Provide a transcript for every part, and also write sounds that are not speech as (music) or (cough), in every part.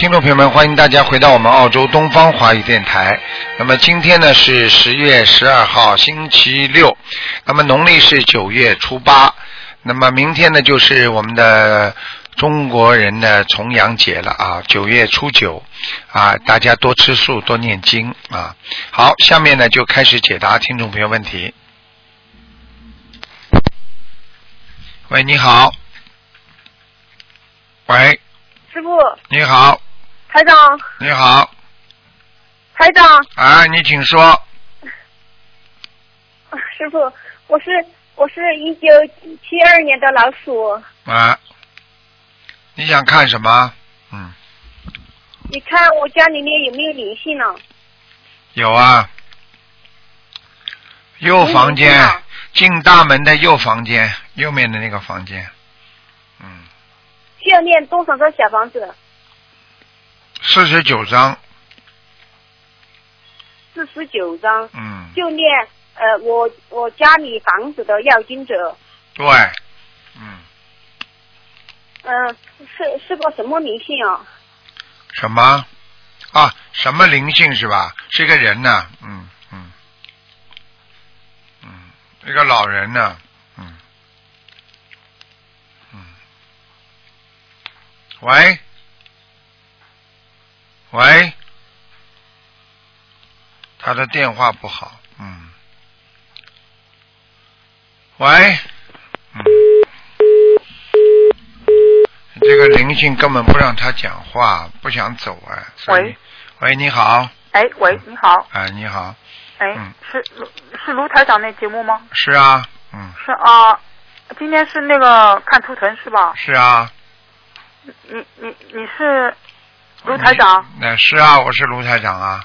听众朋友们，欢迎大家回到我们澳洲东方华语电台。那么今天呢是十月十二号，星期六。那么农历是九月初八。那么明天呢就是我们的中国人的重阳节了啊，九月初九啊，大家多吃素，多念经啊。好，下面呢就开始解答听众朋友问题。喂，你好。喂，师傅，你好，台长，你好，台长，啊，你请说。师傅，我是我是一九七二年的老鼠，啊，你想看什么？嗯，你看我家里面有没有灵性呢？有啊，右房间进大门的右房间，右面的那个房间，嗯，需要念多少个小房子？四十九章，四十九章，嗯，就念呃我我家里房子的要经者，对，嗯，嗯、是是个什么灵性啊？什么？啊，什么灵性是吧？是一个人呢，嗯嗯。嗯，一个老人呢，嗯。嗯，喂喂，他的电话不好，嗯，喂，嗯，这个灵性根本不让他讲话，不想走啊。喂，喂，你好，哎，喂，你好，哎，你好，哎，嗯。是卢是卢台长那节目吗？是啊，嗯，是啊，今天是那个看图腾是吧？是啊，你你你是卢台长？那是啊，我是卢台长啊，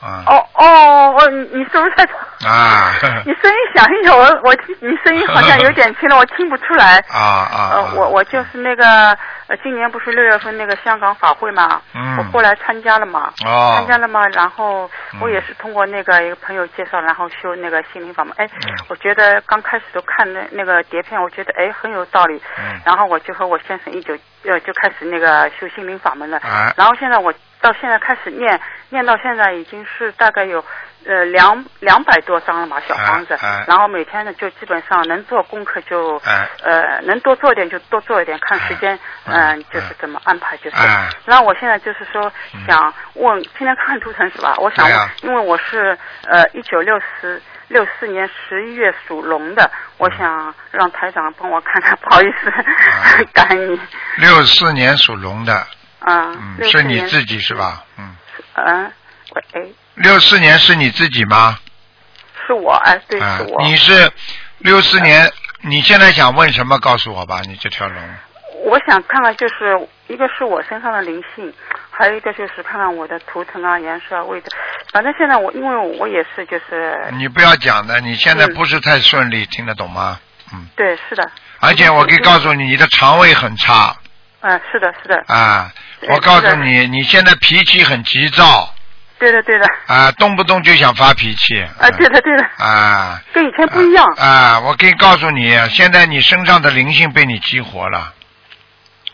啊，哦哦哦，你你是卢台长？啊，(laughs) 你声音响一点，我我听你声音好像有点轻了，我听不出来。(laughs) 啊啊，呃，啊我我就是那个呃，今年不是六月份那个香港法会嘛，嗯我过来参加了嘛，哦参加了嘛，然后嗯我也是通过那个一个朋友介绍，然后修那个心灵法门。哎，嗯我觉得刚开始都看那那个碟片，我觉得哎很有道理，嗯然后我就和我先生一九呃就开始那个修心灵法门了，哎然后现在我到现在开始念，念到现在已经是大概有呃两两百多张了嘛小房子，然后每天呢就基本上能做功课就、哎。呃能多做一点就多做一点，看时间哎。嗯、就是怎么安排就是。哎。然后我现在就是说嗯。想问，今天看图腾是吧？我想问，因为我是呃一九六四六四年十一月属龙的，我想让台长帮我看看，不好意思，哎。(laughs) 感恩你。六四年属龙的，嗯，嗯，是你自己是吧？嗯，嗯，喂，哎，六四年是你自己吗？是我，哎，对，啊是我。，你是六四年，你现在想问什么？告诉我吧，你这条龙。我想看看，就是一个是我身上的灵性，还有一个就是看看我的图腾啊、颜色啊、位置。反正现在我因为我也是就是，你不要讲的，你现在嗯不是太顺利，听得懂吗？嗯，对，是的，而且我可以告诉你，你的肠胃很差嗯、是的，是的，啊。对我告是的诉你，你现在脾气很急躁对的，对的，啊，动不动就想发脾气。啊，对的，对的，啊。跟以前不一样。啊！我可以告诉你，现在你身上的灵性被你激活了。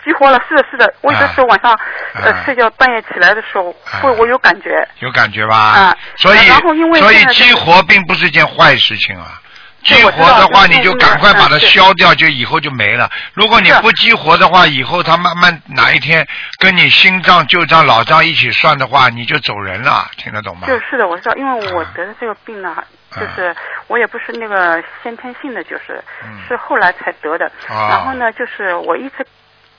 激活了，是的，是的。我有的时候晚上、啊呃睡觉半夜起来的时候，啊会我有感觉。有感觉吧？啊所以然后因为所以激活并不是件坏事情啊。激活的话，你就赶快把它消掉，就以后就没了。如果你不激活的话，以后它慢慢哪一天跟你新账旧账老账一起算的话，你就走人了，听得懂吗？就是的，我知道，因为我啊得的这个病呢，啊就是我也不是那个先天性的，就是、嗯是后来才得的。哦然后呢，就是我一直，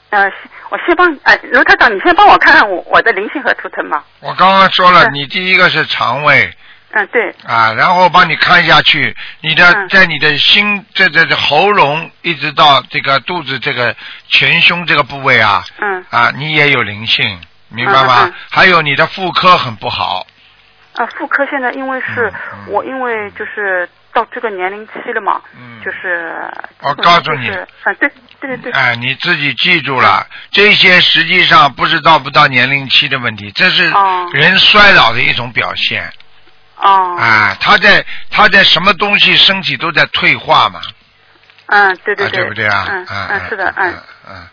呃，我先帮，哎、卢台长，你先帮我看看我我的灵性和图腾嘛。我刚刚说了，你第一个是肠胃嗯，对，啊，然后帮你看下去，你的嗯。在你的心这这这喉咙一直到这个肚子这个前胸这个部位啊，嗯，啊，你也有灵性，明白吗？嗯嗯嗯。还有你的妇科很不好，啊，妇科现在因为是、我因为就是到这个年龄期了嘛，嗯。就是我告诉你。就是啊，对对对对，哎，你自己记住了，这些实际上不是到不到年龄期的问题，这是哦。人衰老的一种表现。哦，啊，他在他在什么东西身体都在退化嘛，嗯，对对啊，对。不对啊？嗯嗯嗯，是的，嗯。嗯嗯，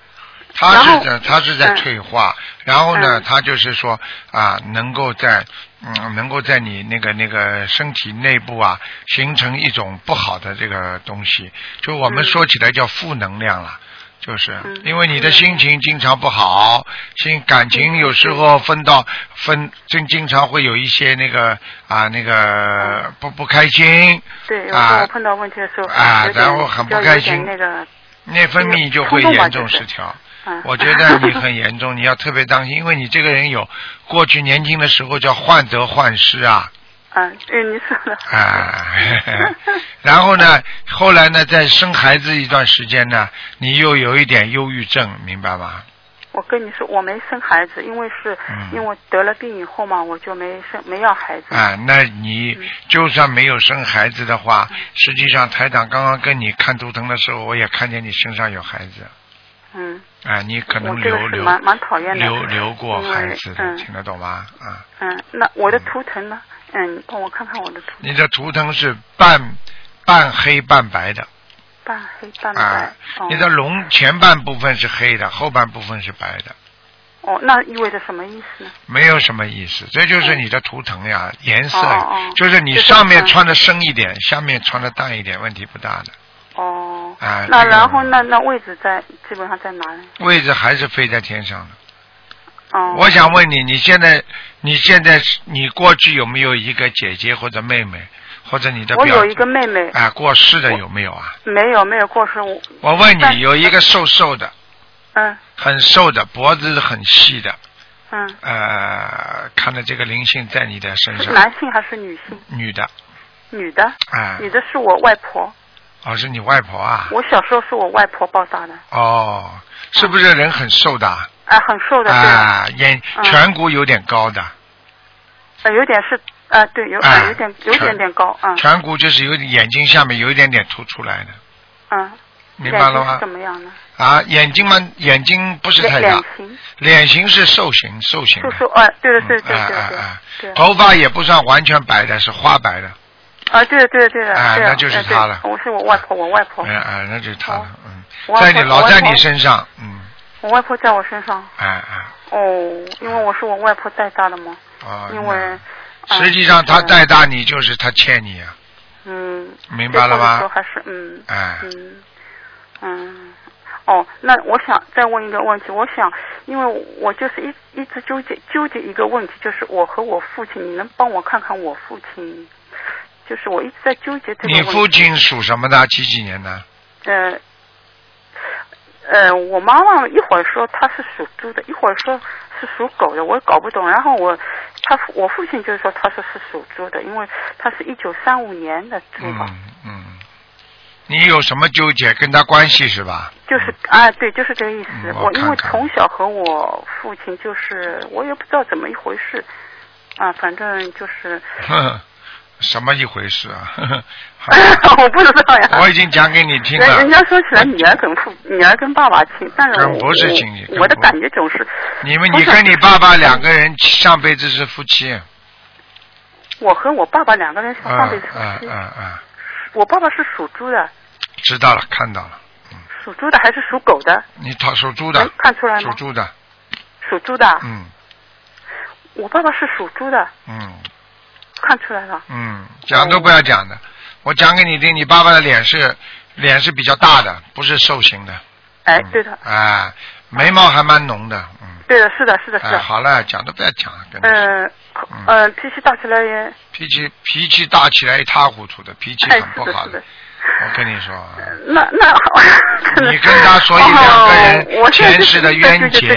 他是在他是在嗯。退化，然后呢，嗯。他就是说啊，能够在嗯，能够在你那个那个身体内部啊，形成一种不好的这个东西，就我们嗯。说起来叫负能量了。就是嗯。因为你的心情经常不好，心感情有时候分到分，经经常会有一些那个啊那个不不开心，对，有时啊碰到问题的时候，啊然后很不开心那个，内分泌就会严重失调。嗯，我觉得你很严重，你要特别当心，因为你这个人有过去年轻的时候叫患得患失啊，嗯，对，你说的，啊，(laughs) 然后呢，后来呢，在生孩子一段时间呢，你又有一点忧郁症，明白吗？我跟你说，我没生孩子，因为是、嗯因为我得了病以后嘛，我就没生没要孩子。啊，那你嗯就算没有生孩子的话，实际上台长刚刚跟你看图腾的时候，我也看见你身上有孩子，嗯，啊，你可能我这个留留蛮蛮讨厌的。留留过孩子的，嗯听得懂吗？啊。嗯，那我的图腾呢？嗯，你帮我看看我的图腾，你的图腾是半半黑半白的半黑半白。啊，哦你的龙前半部分是黑的，后半部分是白的，哦，那意味着什么意思呢？没有什么意思，这就是你的图腾呀，颜色哦哦就是你上面穿的深一点，下面穿的淡一点，问题不大的。哦，啊那然后那那位置在基本上在哪里？位置还是飞在天上的。哦，我想问你，你现在你现在是你过去有没有一个姐姐或者妹妹，或者你的表我有一个妹妹，啊过世的有没有啊？没有没有过世，我我问你，有一个瘦瘦的，嗯。很瘦的，脖子很细的，嗯，呃，看到这个灵性在你的身是上，男性还是女性？女的，女的，啊，女的是我外婆，哦，是你外婆啊？我小时候是我外婆抱大的，哦，是不是人很瘦的啊？啊，很瘦的，啊，眼嗯。颧骨有点高的，呃，有点是，啊，对，有，啊呃有点有点点高，啊颧骨就是有点眼睛下面有一点点凸出来的，嗯，明白了吗？怎？么样呢？啊，眼睛嘛，眼睛不是太脸大。脸，型，脸型是瘦型，瘦型的，瘦瘦，啊，对对对嗯啊对对对啊啊。对，头发也不算完全白的，是花白的，啊，对的对的对的，啊那就是他了。我是我外婆，我外婆。哎，啊，那就是他了哦，嗯，在你老在你身上，嗯，我外婆在我身上，哎哎，哦，因为我是我外婆带大的嘛，哦，因为实际上他嗯带大你，就是他欠你啊，嗯，明白了吗最后的时候还是嗯哎，嗯嗯。哦，那我想再问一个问题，我想，因为我就是一一直纠结纠结一个问题，就是我和我父亲，你能帮我看看我父亲？就是我一直在纠结这个问题。你父亲属什么的？几几年的？呃呃，我妈妈一会儿说她是属猪的，一会儿说是属狗的，我也搞不懂。然后我他我父亲就是说他说是属猪的，因为他是一九三五年的猪吧，嗯嗯，你有什么纠结？跟他关系是吧？就是啊，对，就是这个意思。嗯我我因为从小和我父亲就是我也不知道怎么一回事啊，反正就是呵呵，什么一回事啊？(laughs) 呵呵 (laughs) 我不知道呀。我已经讲给你听了人。家说起来，女儿跟父女儿跟爸爸亲，但是我不是亲戚我我的感觉总是你们，你跟你爸爸两个人上辈子是夫妻。我和我爸爸两个人是嗯上辈子夫妻。嗯嗯嗯，我爸爸是属猪的，知道了，看到了。属猪的还是属狗的？你他属猪的，看出来吗？属猪的，属猪的。嗯我爸爸是属猪的，嗯看出来了。嗯，讲都不要讲的，我讲给你听，你爸爸的脸是脸是比较大的，不是瘦型的。嗯，哎对的，哎，眉毛还蛮浓的，嗯。对的，是的，是的，是哎，好了，讲都不要讲了，跟你说嗯嗯，脾气大起来也，脾气脾气大起来一塌糊涂的，脾气哎，很不好的。我跟你说，(laughs) 那那好，你跟他所以两个人前世的冤结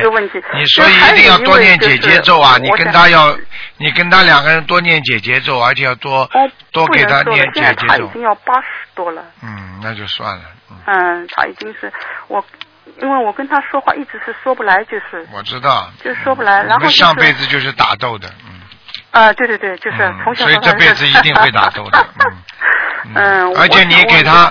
你所以一定要多念就是姐姐咒啊！你跟他要，你跟他两个人多念姐姐咒，而且要多哦多给他念姐姐咒。经要八十多了，嗯，那就算了。嗯，嗯，他已经是我，因为我跟他说话一直是说不来，就是我知道。就是说不来然后上辈子就是打斗的，嗯。啊，对对对，就是嗯从小所以这辈子一定会打斗的嗯 (laughs) 嗯，而且你给他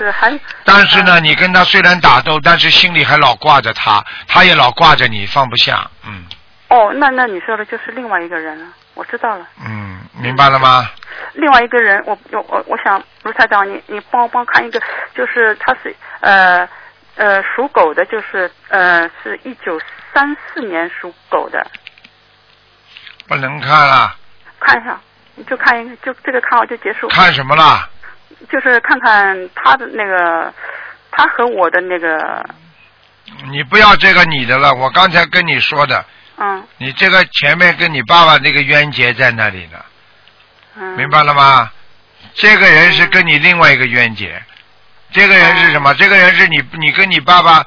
但是呢，你跟他虽然打斗，但是心里还老挂着他，他也老挂着你，放不下。嗯哦，那那你说的就是另外一个人了，我知道了。嗯，明白了吗？另外一个人，我我我我想卢台长，你你帮我帮看一个，就是他是呃呃，属狗的，就是呃，是一九三四年属狗的，不能看了，看一下，就看一个，就这个看好就结束。看什么啦？就是看看他的那个，他和我的那个，你不要这个你的了，我刚才跟你说的，嗯你这个前面跟你爸爸那个冤结在那里呢，嗯，明白了吗？这个人是跟你另外一个冤结，这个人是什么？这个人是你你跟你爸爸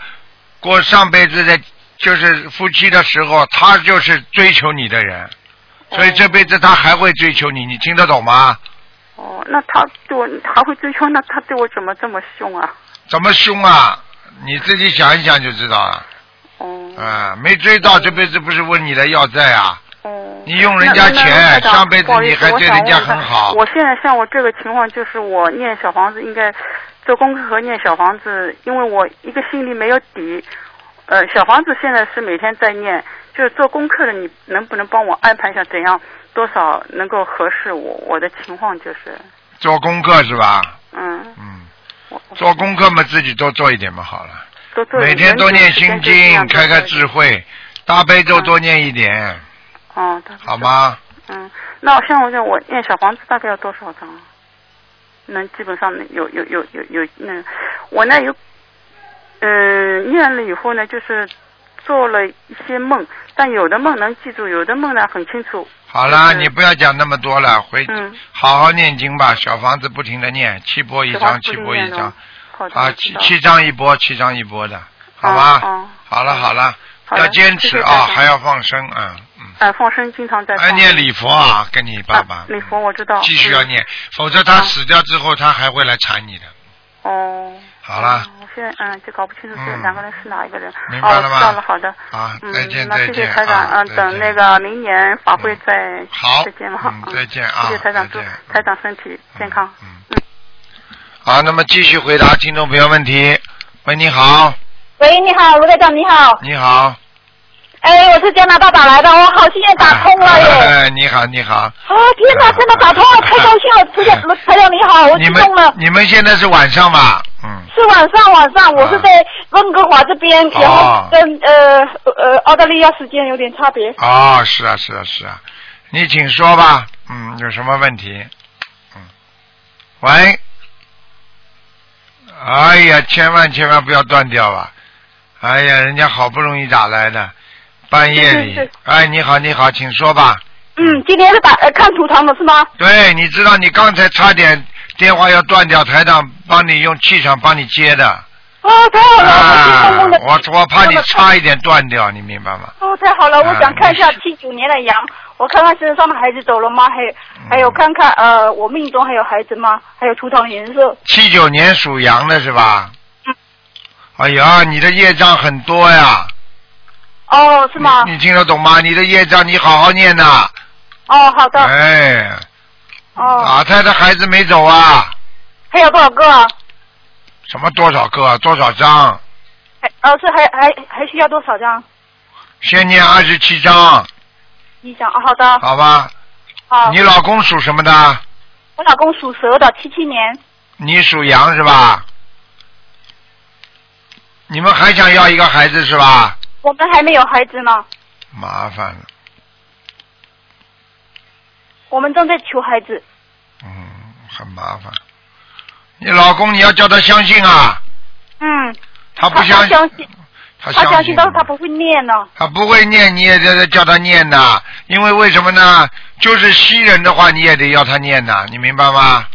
过上辈子的，就是夫妻的时候，他就是追求你的人，所以这辈子他还会追求你，你听得懂吗？哦，那他对我还会追求，那他对我怎么这么凶啊？怎么凶啊？你自己想一想就知道了。哦啊，没追到，这辈子不是问你的要债啊？哦，你用人家钱上辈子你还对人家很好我现在像我这个情况，就是我念小房子应该做功课和念小房子，因为我一个心里没有底。呃，小房子现在是每天在念，就是做功课的，你能不能帮我安排一下怎样多少能够合适我我的情况？就是，做功课是吧？嗯，嗯，做功课嘛，自己多做一点嘛，好了。多做每天多念心经，开开智。慧，大悲咒多念一点，哦，好？吗？嗯，那像我这我念小房子大概要多少张？能基本上有有有有有那我呢有，嗯、念了以后呢，就是做了一些梦，但有的梦能记住，有的梦呢很清楚。好了，嗯你不要讲那么多了，回嗯，好好念经吧，小房子不停的念，七波一张，小房子七波一张不念了，好的啊，七七张一波，七张一波的，好吧？哦，好了好了，要坚持啊，还要放生啊，嗯，呃，放生经常在放。还念礼佛啊，跟你爸爸啊礼佛我知道。嗯。继续要念，否则他死掉之后，他还会来缠你的。哦。好了嗯我现在嗯就搞不清楚是嗯两个人是哪一个人。明白了吗哦，知道了，好的。啊，嗯再见，那谢谢再见台长，啊，嗯，再见等那个明年法会再好再见了，嗯再见啊谢谢台长，祝再见台长身体健康。嗯。好，那么继续回答听众朋友问题。喂，你好，喂，你好，卢队长，你好。你好。哎，我是加拿大打来的，我好幸运打通了耶！哎，你好，你好。啊，天哪，真的打通了，太高兴了！台长，台长你好，我你们激动了。你们现在是晚上吧？嗯。是晚上，晚上，我是在温哥华这边，然后哦跟呃呃澳大利亚时间有点差别。哦，是啊，是啊，是啊，你请说吧。嗯，有什么问题？嗯。喂。哎呀，千万千万不要断掉啊！哎呀，人家好不容易打来的，半夜里。是是是哎，你好，你好，请说吧。嗯，今天是打呃看图腾的是吗？对，你知道你刚才差点电话要断掉，台长帮你用气场帮你接的。哦，太好了，我我我怕你差一点断掉，你明白吗？哦，太好了！我想看一下啊七九年的羊，我看看身上的孩子走了吗？还有嗯还有看看呃，我命中还有孩子吗？还有图腾颜色。七九年属羊的是吧？嗯。哎呀，你的业障很多呀。哦，是吗？你你听得懂吗？你的业障你好好念呐。哦，好的。哎，哦，老太太孩子没走啊？还有多少个啊？什么多少个？多少张？还呃是还还还需要多少张？先念二十七张，一张啊，好的。好吧？好。你老公属什么的？我老公属蛇的，七七年。你属羊是吧？你们还想要一个孩子是吧？我们还没有孩子呢，麻烦了，我们正在求孩子。嗯，很麻烦。你老公你要叫他相信啊，嗯，他不相信，他他相信，信，但是他不会念呢。他不会念，你也得叫他念呐。因为为什么呢？就是西人的话，你也得要他念呐，你明白吗？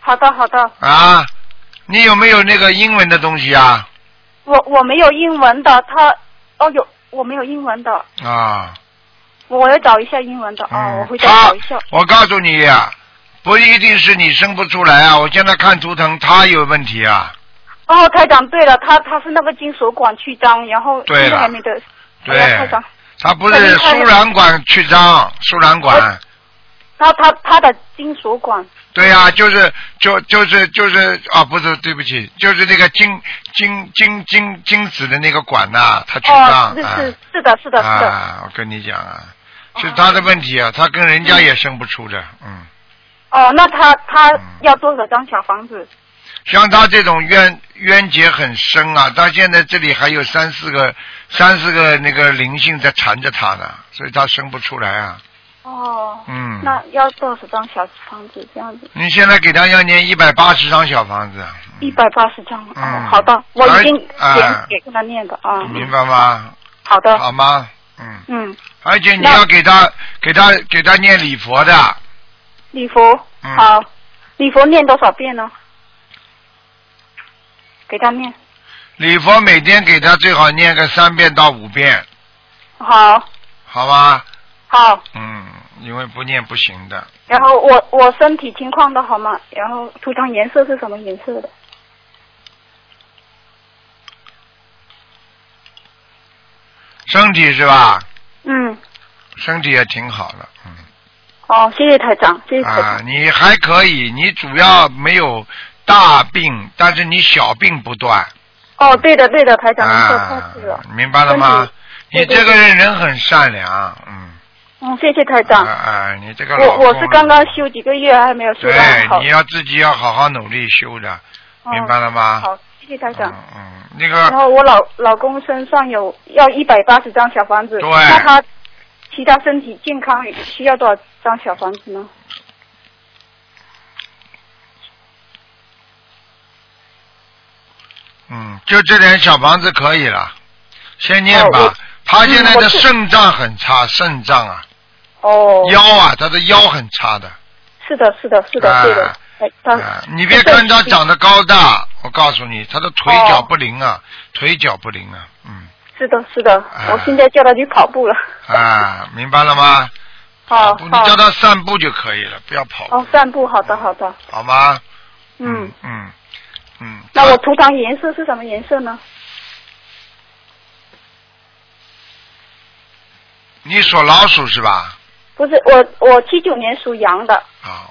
好的，好的。啊，你有没有那个英文的东西啊？我我没有英文的，他哦有，我没有英文的，啊，我要找一下英文的啊、嗯我回家找一下。我告诉你呀、不一定是你生不出来啊。我现在看图腾，他有问题啊。哦，台长，对了，他他是那个金属管曲张，然后对了还没得。对哎呀台长，他不是输卵管曲张，输卵管。他他他的金属管，对呀、就是就就是就是啊，不是，对不起，就是那个精精精精精子的那个管呐、它曲哦张，是啊是是的是的是的。啊，我跟你讲啊，是他的问题啊，他跟人家也生不出的，嗯，哦，那他他嗯要多少张小房子？像他这种冤冤结很深啊，他现在这里还有三四个三四个那个灵性在缠着他呢，所以他生不出来啊。哦，嗯，那要多少张小房子这样子？你现在给他要念一百八十张小房子，一百八十张。嗯哦，好的，我已经哎给他念的啊。明白吗？好的，好吗？嗯，嗯，而且你要给他给他给他念礼佛的，礼佛嗯好，礼佛念多少遍呢？给他念礼佛每天给他最好念个三遍到五遍，好，好吧？好。嗯，因为不念不行的。然后我我身体情况的好吗？然后涂上颜色是什么颜色的？身体是吧？嗯，身体也挺好的，嗯。哦，谢谢台长，谢谢台长。啊，你还可以，你主要没有大病，但是你小病不断。哦，对的对的，台长，您说啊太对了。，明白了吗？你这个人人很善良，嗯。嗯，谢谢台啊长。啊，你这个老我我是刚刚修几个月，还没有修到对，你。要自己要好好努力修的，哦明白了吗？好，谢谢台长。嗯那个然后我老老公身上有要一百八十张小房子，对那他其他身体健康需要多少张小房子呢？嗯，就这点小房子可以了，先念吧哦。他现在的肾脏很差，肾脏啊，哦，腰啊，他的腰很差的。是的，是的，是的，啊对的。哎，他啊，你别看他长得高大，我告诉你，他的腿脚不灵啊，腿脚不灵啊，嗯，是的，是的，啊我现在叫他去跑步了。啊，明白了吗？好，你叫他散步就可以了，不要跑，哦，散步，好的，好的。好吗？嗯，嗯嗯。那我图腾颜色是什么颜色呢？你属老鼠是吧？不是，我我七九年属羊的。哦、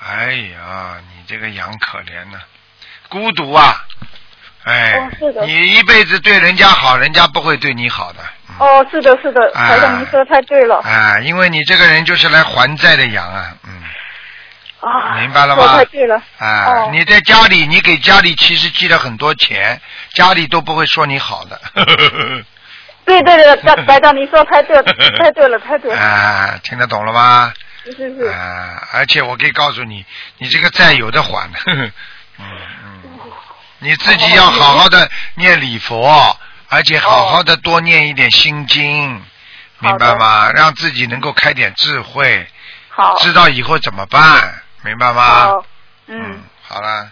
哎呀，你这个羊可怜呐、孤独啊！哎，哦是的你一辈子对人家好，人家不会对你好的。嗯、哦，是的，是的，啊台长您说的太对了。啊，因为你这个人就是来还债的羊啊，嗯，啊，明白了吗太对了。啊，哦你在家里，你给家里其实寄了很多钱，家里都不会说你好的。对 (laughs) 对对，白白 (laughs) 长您说太对了，太对了，太对了。啊，听得懂了吗？是是是。啊，而且我可以告诉你，你这个债有的还 (laughs) 嗯，你自己要好好的念礼佛，而且好好的多念一点心经，明白吗？让自己能够开点智慧，好。知道以后怎么办，明白吗？好。嗯，，好了，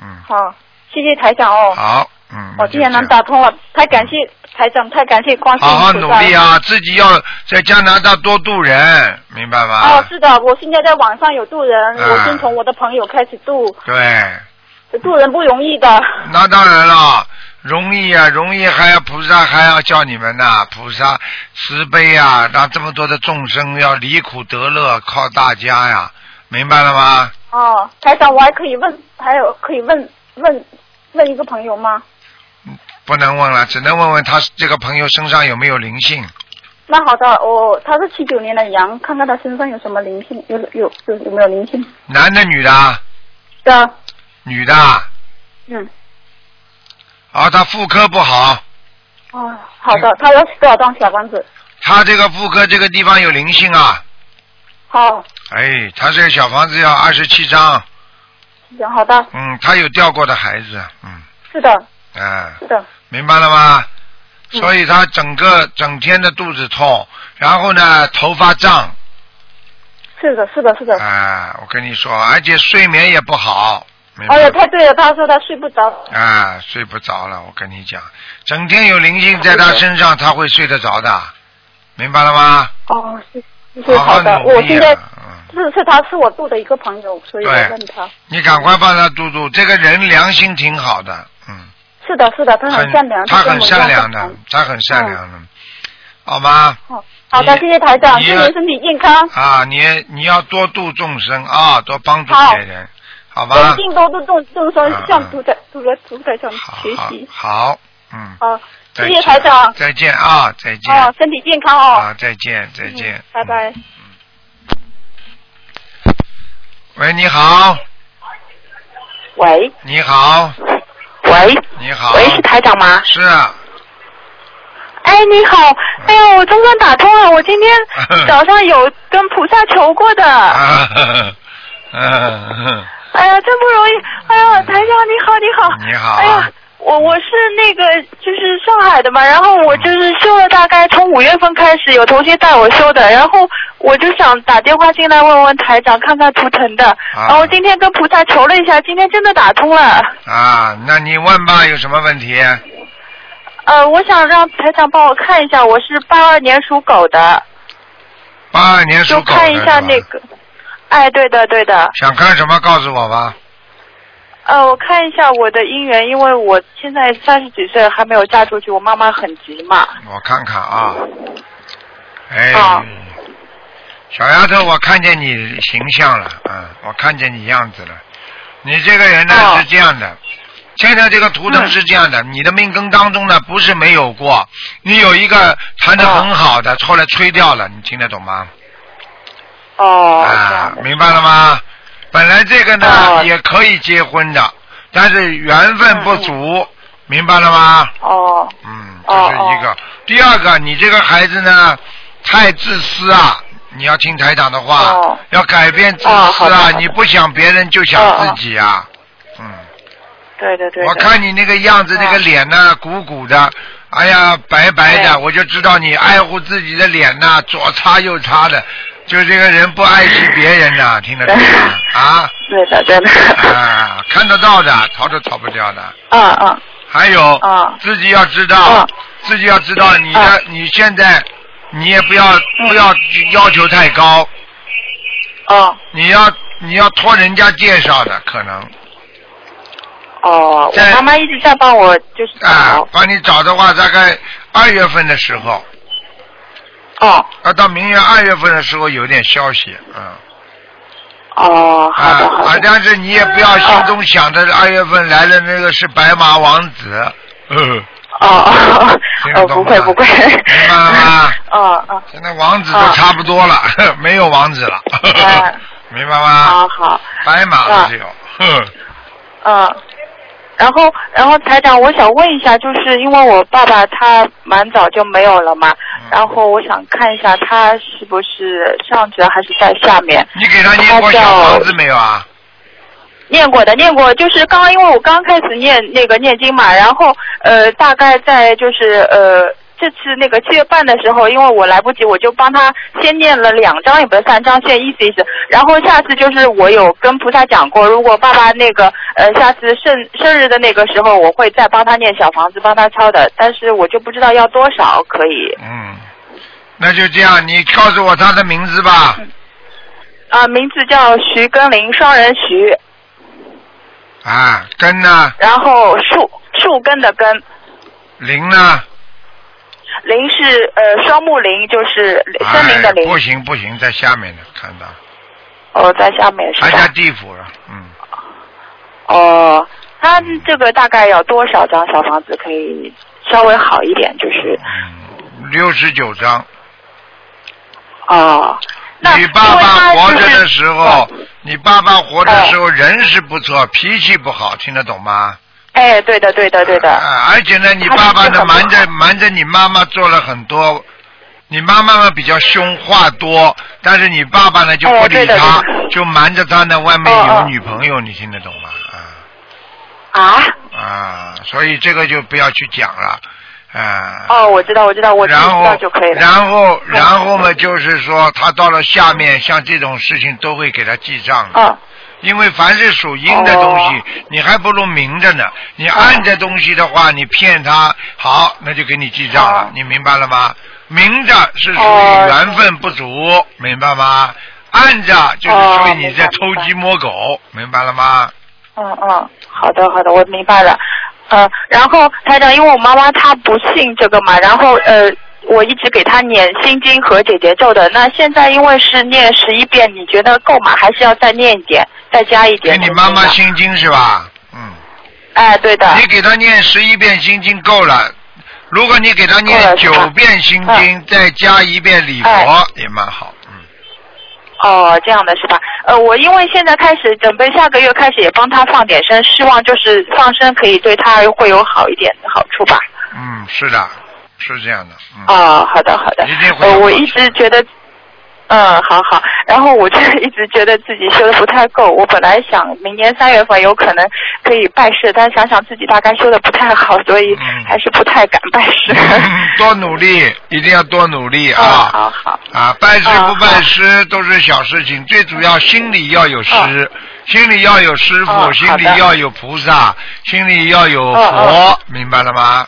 嗯，好，谢谢台长哦。好，嗯，我今天能打通了，太感谢台长，太感谢观世音好好努力啊，自己要在加拿大多度人，明白吗？哦，是的，我现在在网上有渡人，啊我先从我的朋友开始渡，对。渡人不容易的。(laughs) 那当然了，容易啊，容易还要菩萨还要叫你们呐、菩萨慈悲啊，让这么多的众生要离苦得乐，靠大家呀，明白了吗？哦，台长，我还可以问，还有可以问问问一个朋友吗？不能问了，只能问问他这个朋友身上有没有灵性。那好的，我他是七九年的羊，看看他身上有什么灵性，有有有有没有灵性？男的女的啊？的，女的。啊？嗯，啊，他妇科不好，哦，好的，他要多少张小房子？他这个妇科这个地方有灵性啊。好，哎，他这个小房子要二十七张，行，好的，嗯，他有掉过的孩子，嗯，是的，啊，是的，明白了吗？嗯。所以他整个整天的肚子痛，然后呢头发胀，是的，是的，是的。啊，我跟你说，而且睡眠也不好，哎呀，太对了，他说他睡不着。啊，睡不着了，我跟你讲，整天有灵性在他身上，他会睡得着的，明白了吗？哦，是是好好好的，我现在嗯，是是他是我度的一个朋友，所以我问他。你赶快帮他度度，这个人良心挺好的，嗯，是的，是的，他很善良，他很善良的，他很善良的，好吗？好，好的，谢谢台长，祝您身体健康，啊，你你要多度众生啊，多帮助好。别人，好吧？我一定多度众众生嗯，向图台图台图台上好好学习。好，嗯，好，谢谢台长。再见啊，再见。哦，身体健康哦。啊，再见，再见拜。拜嗯。喂，你好。喂你好，喂你好，喂，是台长吗？是啊，哎，你好，哎呀，我总算打通了，我今天 (laughs) 早上有跟菩萨求过的。(laughs) 哎呀，真不容易！哎呀，台长你好，你好。你好哎呀，我我是那个就是上海的嘛，然后我就是修了大概从五月份开始有同学带我修的，然后我就想打电话进来问问台长看看图腾的，然后今天跟菩萨求了一下，今天真的打通了。啊，那你问吧，有什么问题？呃，我想让台长帮我看一下，我是八二年属狗的，八二年属狗的看一下那个。哎，对的对的，想看什么？告诉我吧。呃，我看一下我的姻缘，因为我现在三十几岁还没有嫁出去，我妈妈很急嘛。我看看啊。哎，啊小丫头，我看见你形象了，嗯，我看见你样子了。你这个人呢、哦是这样的，现在这个图腾是这样的，你的命根当中呢不是没有过，你有一个谈的很好的，后来吹掉了，你听得懂吗？哦，啊。明白了吗？本来这个呢、哦也可以结婚的，但是缘分不足，明白了吗？哦嗯，这哦是一个。第二个，你这个孩子呢，太自私啊！你要听台长的话，哦要改变自私啊！你不想别人就想自己啊。嗯，对对对的。我看你那个样子，哦那个脸呢，鼓鼓的，哎呀，白白的，我就知道你爱护自己的脸呐，左擦右擦的，就这个人不爱惜别人呐，(laughs) 听得懂吗？啊？对的对的。啊，看得到的，逃都逃不掉的。嗯嗯。还有，嗯。自己要知道，嗯。自己要知道你的，嗯你现在，你也不要、不要要求太高，哦你要你要托人家介绍的，可能。哦，我在妈妈一直在帮我就是啊，。帮你找的话，大概二月份的时候，哦。要到明年二月份的时候有点消息，嗯，哦，好的啊啊，好的。但是你也不要心中想着二月份来的那个是白马王子，嗯，(laughs) 哦哦哦，不会不会。明白了吗？(laughs) 哦哦，现在王子都差不多了，(laughs) 没有王子了，哎明白吗？好好。白马的只有，哼，嗯，然后，然后台长，我想问一下，就是因为我爸爸他蛮早就没有了嘛，嗯然后我想看一下他是不是上去了还是在下面。你给他念过小房子没有啊？念过的，念过，就是刚刚因为我刚开始念那个念经嘛，然后呃，大概在就是呃这次那个七月半的时候，因为我来不及，我就帮他先念了两张，也不是三张，先意思意思。然后下次就是我有跟菩萨讲过，如果爸爸那个呃下次生生日的那个时候，我会再帮他念小房子，帮他抄的，但是我就不知道要多少可以。嗯，那就这样，你告诉我他的名字吧。啊、名字叫徐根林，双人徐，啊，根呢？然后树树根的根。林呢？林是呃双木林，就是森林的林。哎不行不行，在下面呢，看到，哦，在下面是还在？地府了，嗯，哦，他这个大概要多少张小房子可以稍微好一点？就是嗯，六十九张。哦，那你爸爸活着的时候你爸爸活着的时候人是不错，脾气不好，听得懂吗？哎，对的，对的，对的。啊，而且呢，你爸爸呢瞒着瞒着你妈妈做了很多，你妈妈呢比较凶，话多，但是你爸爸呢就不哎理他就瞒着他呢外面有女朋友，你听得懂吗？啊？啊啊，所以这个就不要去讲了，啊。哦，我知道，我知道，我知道就可以了。然后，然后嘛，就是说，他到了下面，像这种事情都会给他记账的。嗯，因为凡是属阴的东西，哦你还不如明着呢。你暗着东西的话，你骗他，好，那就给你记账了。哦你明白了吗？明着是属哦于缘分不足，明白吗？暗着就是属于你在哦偷鸡摸狗，明白了吗？嗯嗯，好的好的，我明白了。呃，然后台长，因为我妈妈她不信这个嘛，然后呃，我一直给她念心经和解结咒的。那现在因为是念十一遍，你觉得够吗？还是要再念一点，再加一点给？你妈妈。心经是吧？嗯。哎，对的。你给他念十一遍心经够了。如果你给他念九遍心经，再加一遍礼佛，哎也蛮好。嗯，哦，这样的是吧？呃，我因为现在开始准备下个月开始也帮他放点声，希望就是放生可以对他会有好一点的好处吧。嗯，是的，是这样的。嗯。哦，好的好的一定。会呃，我一直觉得，嗯，好好。然后我就一直觉得自己修的不太够。(laughs) 我本来想明年三月份有可能可以拜师，但想想自己大概修的不太好，所以嗯还是不太敢拜师。多努力，一定要多努力哦，啊！好好。啊，拜师啊不拜师都是小事情，最主要心里要有师，心里要有师傅，心里要有菩萨，心里要有哦佛哦，明白了吗？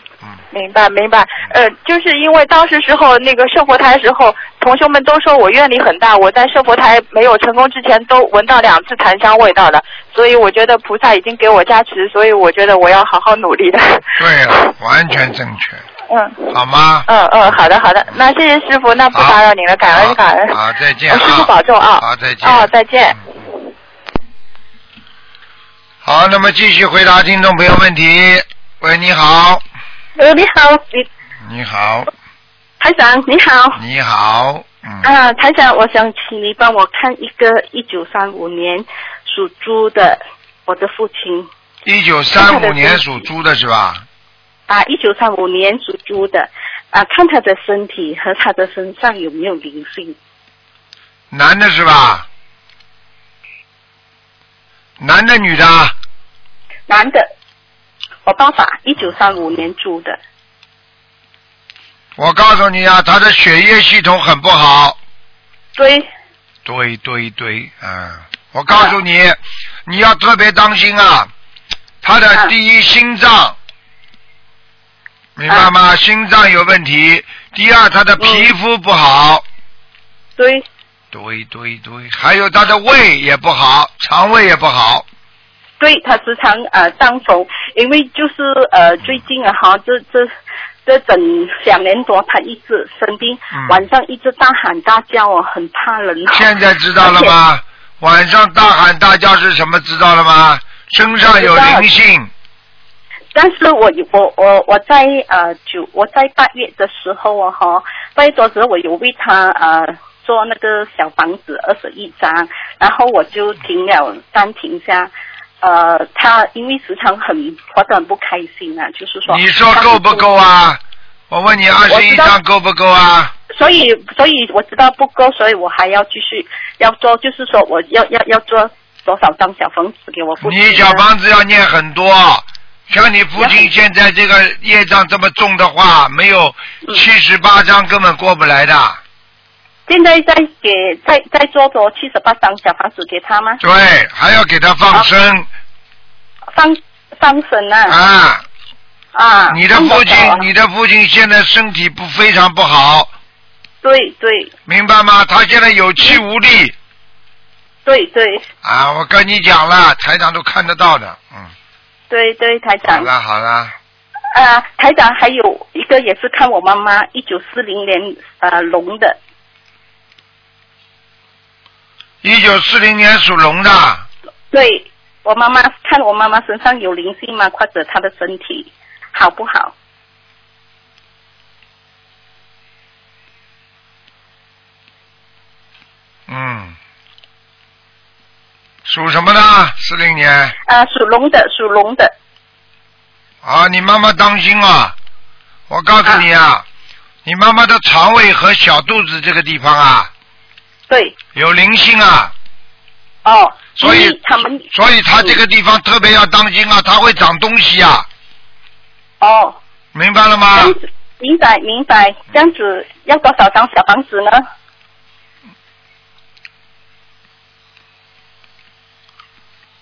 嗯，明白明白，呃，就是因为当时时候那个设佛台时候，同学们都说我愿力很大，我在设佛台没有成功之前都闻到两次檀香味道了，所以我觉得菩萨已经给我加持，所以我觉得我要好好努力的。对了，完全正确，(laughs) 嗯好吗？嗯嗯，好的好的，那谢谢师傅，那不打扰您了，感恩感恩。好，再见师傅保重啊好，再见。哦，再见。好，那么继续回答听众朋友问题。喂，你好，呃，你好，你你好，台长你好。你好，嗯，啊，台长，我想请你帮我看一个一九三五年属猪的我的父亲一九三五年属猪的是吧？啊，一九三五年属猪的啊，看他的身体和他的身上有没有灵性。男的是吧？男的女的？男的，我爸爸一九三五年住的，我告诉你啊，他的血液系统很不好。对，对对对，嗯，我告诉你，你要特别当心啊，他的啊第一心脏，明白吗？心脏有问题。第二，他的皮肤不好。对，对对对，还有他的胃也不好，肠胃也不好。对他时常呃伤风，因为就是呃最近啊哈，这这这整两年多他一直生病，嗯晚上一直大喊大叫哦，很怕人哦。现在知道了吗？晚上大喊大叫是什么？知道了吗？身上有灵性。但是我有我我我在呃九我在八月的时候啊哈，八月多时候我有为他呃做那个小房子二十一张，然后我就停了暂停下。呃，他因为时常很活得很不开心啊，就是说你说够不够啊？我问你，二十一张够不够啊？所以，所以我知道不够，所以我还要继续要做，就是说我要要要做多少张小房子给我父亲？你小房子要念很多，像你父亲现在这个业障这么重的话，没有嗯七十八张根本过不来的。现在在给在在做着七十八张小房子给他吗？对，还要给他放生放放生啊啊！啊！你的父亲你的父亲现在身体不非常不好，对对明白吗？他现在有气无力对对啊！我跟你讲了，台长都看得到的，嗯，对对，台长好长了好了，啊，台长还有一个也是看我妈妈一九四零年呃龙的一九四零年属龙的，对我妈妈看我妈妈身上有灵性吗？或者她的身体好不好？嗯，属什么的？四零年啊，属龙的，属龙的。啊，你妈妈当心啊！我告诉你啊，你妈妈的肠胃和小肚子这个地方啊，对，有灵性啊，哦，所以他们所以他这个地方特别要当心啊，他会长东西啊，哦，明白了吗？明白明白，这样子要多少张小房子呢？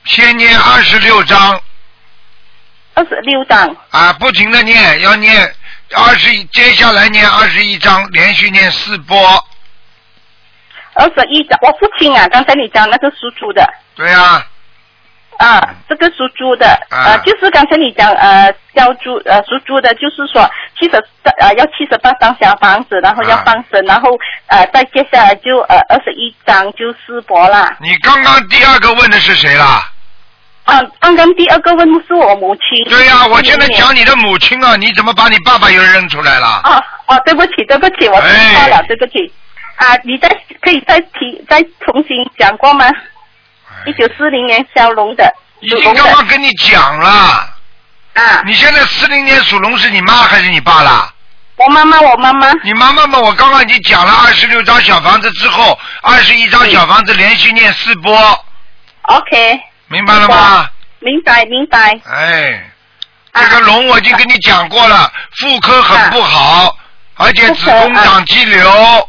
先念二十六章二十六张。啊，不停的念，要念二十一，接下来念二十一章，连续念四波。二十一张，我父亲啊，刚才你讲那个属猪的对啊，啊，这个属猪的，啊呃，就是刚才你讲呃，叫猪呃属猪的，就是说七十呃要七十八张小房子，然后要啊放生，然后呃再接下来就呃二十一张就四博啦。你刚刚第二个问的是谁啦？啊，刚刚第二个问的是我母亲。对呀、我现在讲你的母亲啊，你怎么把你爸爸又认出来了？哦哦，对不起对不起，我听错了，哎对不起。啊，你再可以再提再重新讲过吗？一九四零年小龙的，已经刚刚跟你讲了，啊，你现在四零年属龙是你妈还是你爸啦？我妈妈，我妈妈，你妈妈嘛，我刚刚已经讲了二十六张小房子之后，二十一张小房子连续念四波，OK，明白了吗？明白明白。哎，啊。这个龙我已经跟你讲过了，妇科很不好，而且子宫长肌瘤，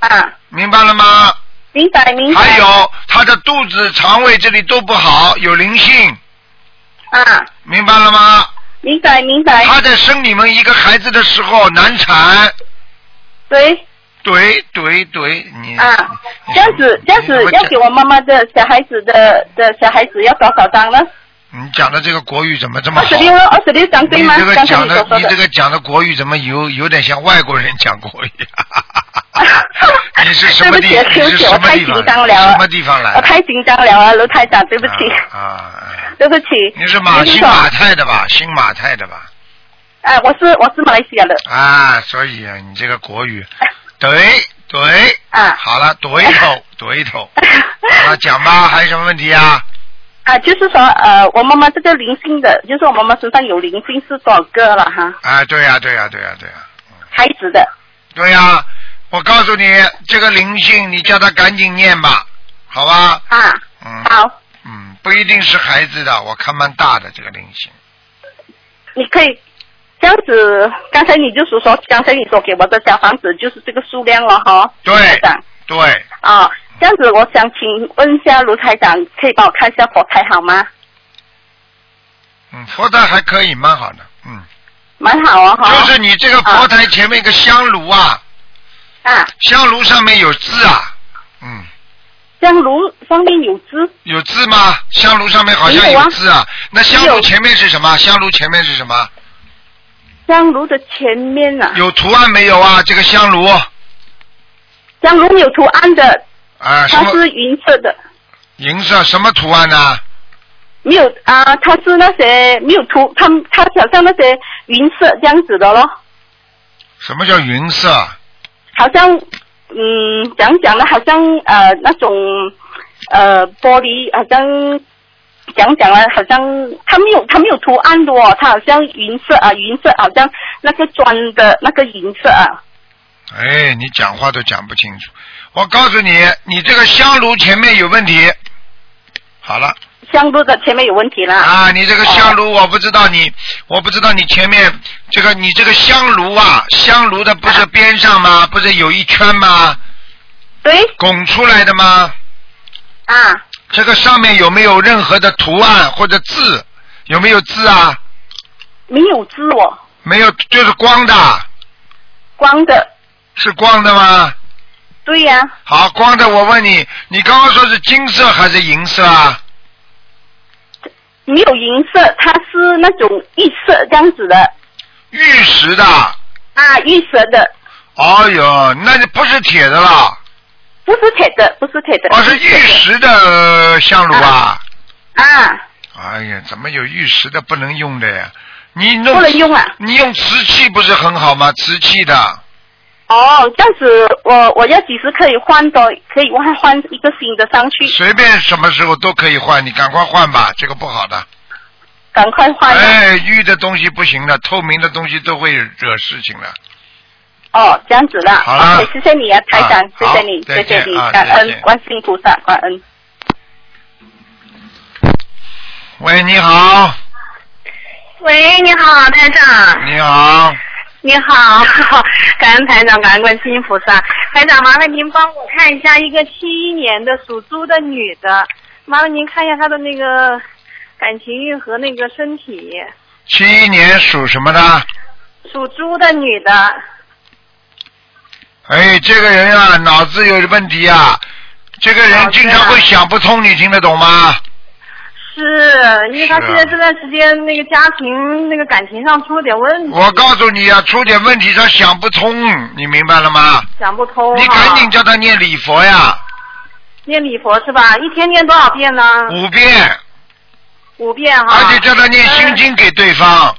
啊，明白了吗？明白明白。还有他的肚子、肠胃这里都不好，有灵性，啊，明白了吗？明白明白。他在生你们一个孩子的时候难产，对对对对，你啊，这样子这样子要给我妈妈的小孩子的的小孩子要多少张呢？你讲的这个国语怎么这么好？二十六了，二十六张对吗？你这个讲你所说你这个讲的国语怎么有有点像外国人讲国语？(laughs) 你是什么地？对不起，你是对不起，我太紧什么地方？张了啊，什么地方来？我太紧张了啊，卢台长，对不起，啊啊！对不起。你是马新马泰的吧？新马泰的吧？啊，我是我是马来西亚的。啊，所以啊，你这个国语，(laughs) 对对，啊好了，怼一头，怼一头，(laughs) 好了，讲吧，还有什么问题啊？啊，就是说，呃，我妈妈这个灵性的，就是我妈妈身上有灵性是多少个了哈？啊，对呀、对呀、对呀、对呀、孩子的，对呀、我告诉你，这个灵性，你叫他赶紧念吧，好吧？啊，嗯好，嗯，不一定是孩子的，我看蛮大的这个灵性。你可以这样子，刚才你就是说，刚才你说给我的小房子就是这个数量了哈？对对，啊，这样子，我想请问一下卢台长，可以帮我看一下佛台好吗？嗯，佛台还可以，蛮好的，嗯，蛮好啊哈。就是你这个佛台前面一个香炉啊，啊，香炉上面有字啊，嗯。香炉上面有字，有字吗？香炉上面好像没有字啊。那香炉前面是什么？香炉前面是什么？香炉的前面啊，有图案没有啊？这个香炉香炉有图案的，啊，什么它是银色的，银色？什么图案呢？没有啊，它是那些没有图，它它好像那些云色这样子的咯，什么叫云色？好像嗯，讲讲的，好像呃那种呃玻璃，好像讲讲了，好像它没有它没有图案的哦，它好像云色啊，云色好像那个砖的那个银色啊，哎，你讲话都讲不清楚。我告诉你，你这个香炉前面有问题。好了香炉的前面有问题了。啊，你这个香炉，我不知道你，我不知道你前面这个你这个香炉啊，香炉的不是边上吗？不是有一圈吗？对拱出来的吗？啊，这个上面有没有任何的图案或者字？有没有字啊？没有字哦，没有，就是光的，光的，是光的吗？对呀、好，光的。我问你，你刚刚说是金色还是银色啊？没有银色，它是那种玉色这样子的玉石的。啊，玉石的，哎呦，那就不是铁的啦，不是铁的，不是铁的，哦，是玉石的香炉啊。啊，哎呀，怎么有玉石的不能用的呀？你弄不能用啊。你用瓷器不是很好吗？瓷器的，哦，这样子，我我要几时可以换到，可以换换一个新的上去，随便什么时候都可以换，你赶快换吧，这个不好的。赶快换啊。哎，玉的东西不行的，透明的东西都会惹事情的。哦，这样子啦。好了谢谢你啊，台长，啊谢谢你，谢谢你，啊感恩观世音菩萨，感恩。喂，你好，喂，你好，台长。你好，你好，(laughs) 感恩台长，感恩观世音菩萨。台长，麻烦您帮我看一下一个七一年的属猪的女的，麻烦您看一下她的那个感情运和那个身体。七一年属什么的？属猪的女的，哎，这个人啊，脑子有问题啊，这个人经常会想不通，你听得懂吗？是因为她是啊现在这段时间那个家庭那个感情上出了点问题，我告诉你啊，出点问题他想不通，你明白了吗？想不通你赶紧叫他念礼佛呀，念礼佛是吧？一天念多少遍呢？五遍，五遍哈。而且叫他念心经给对方，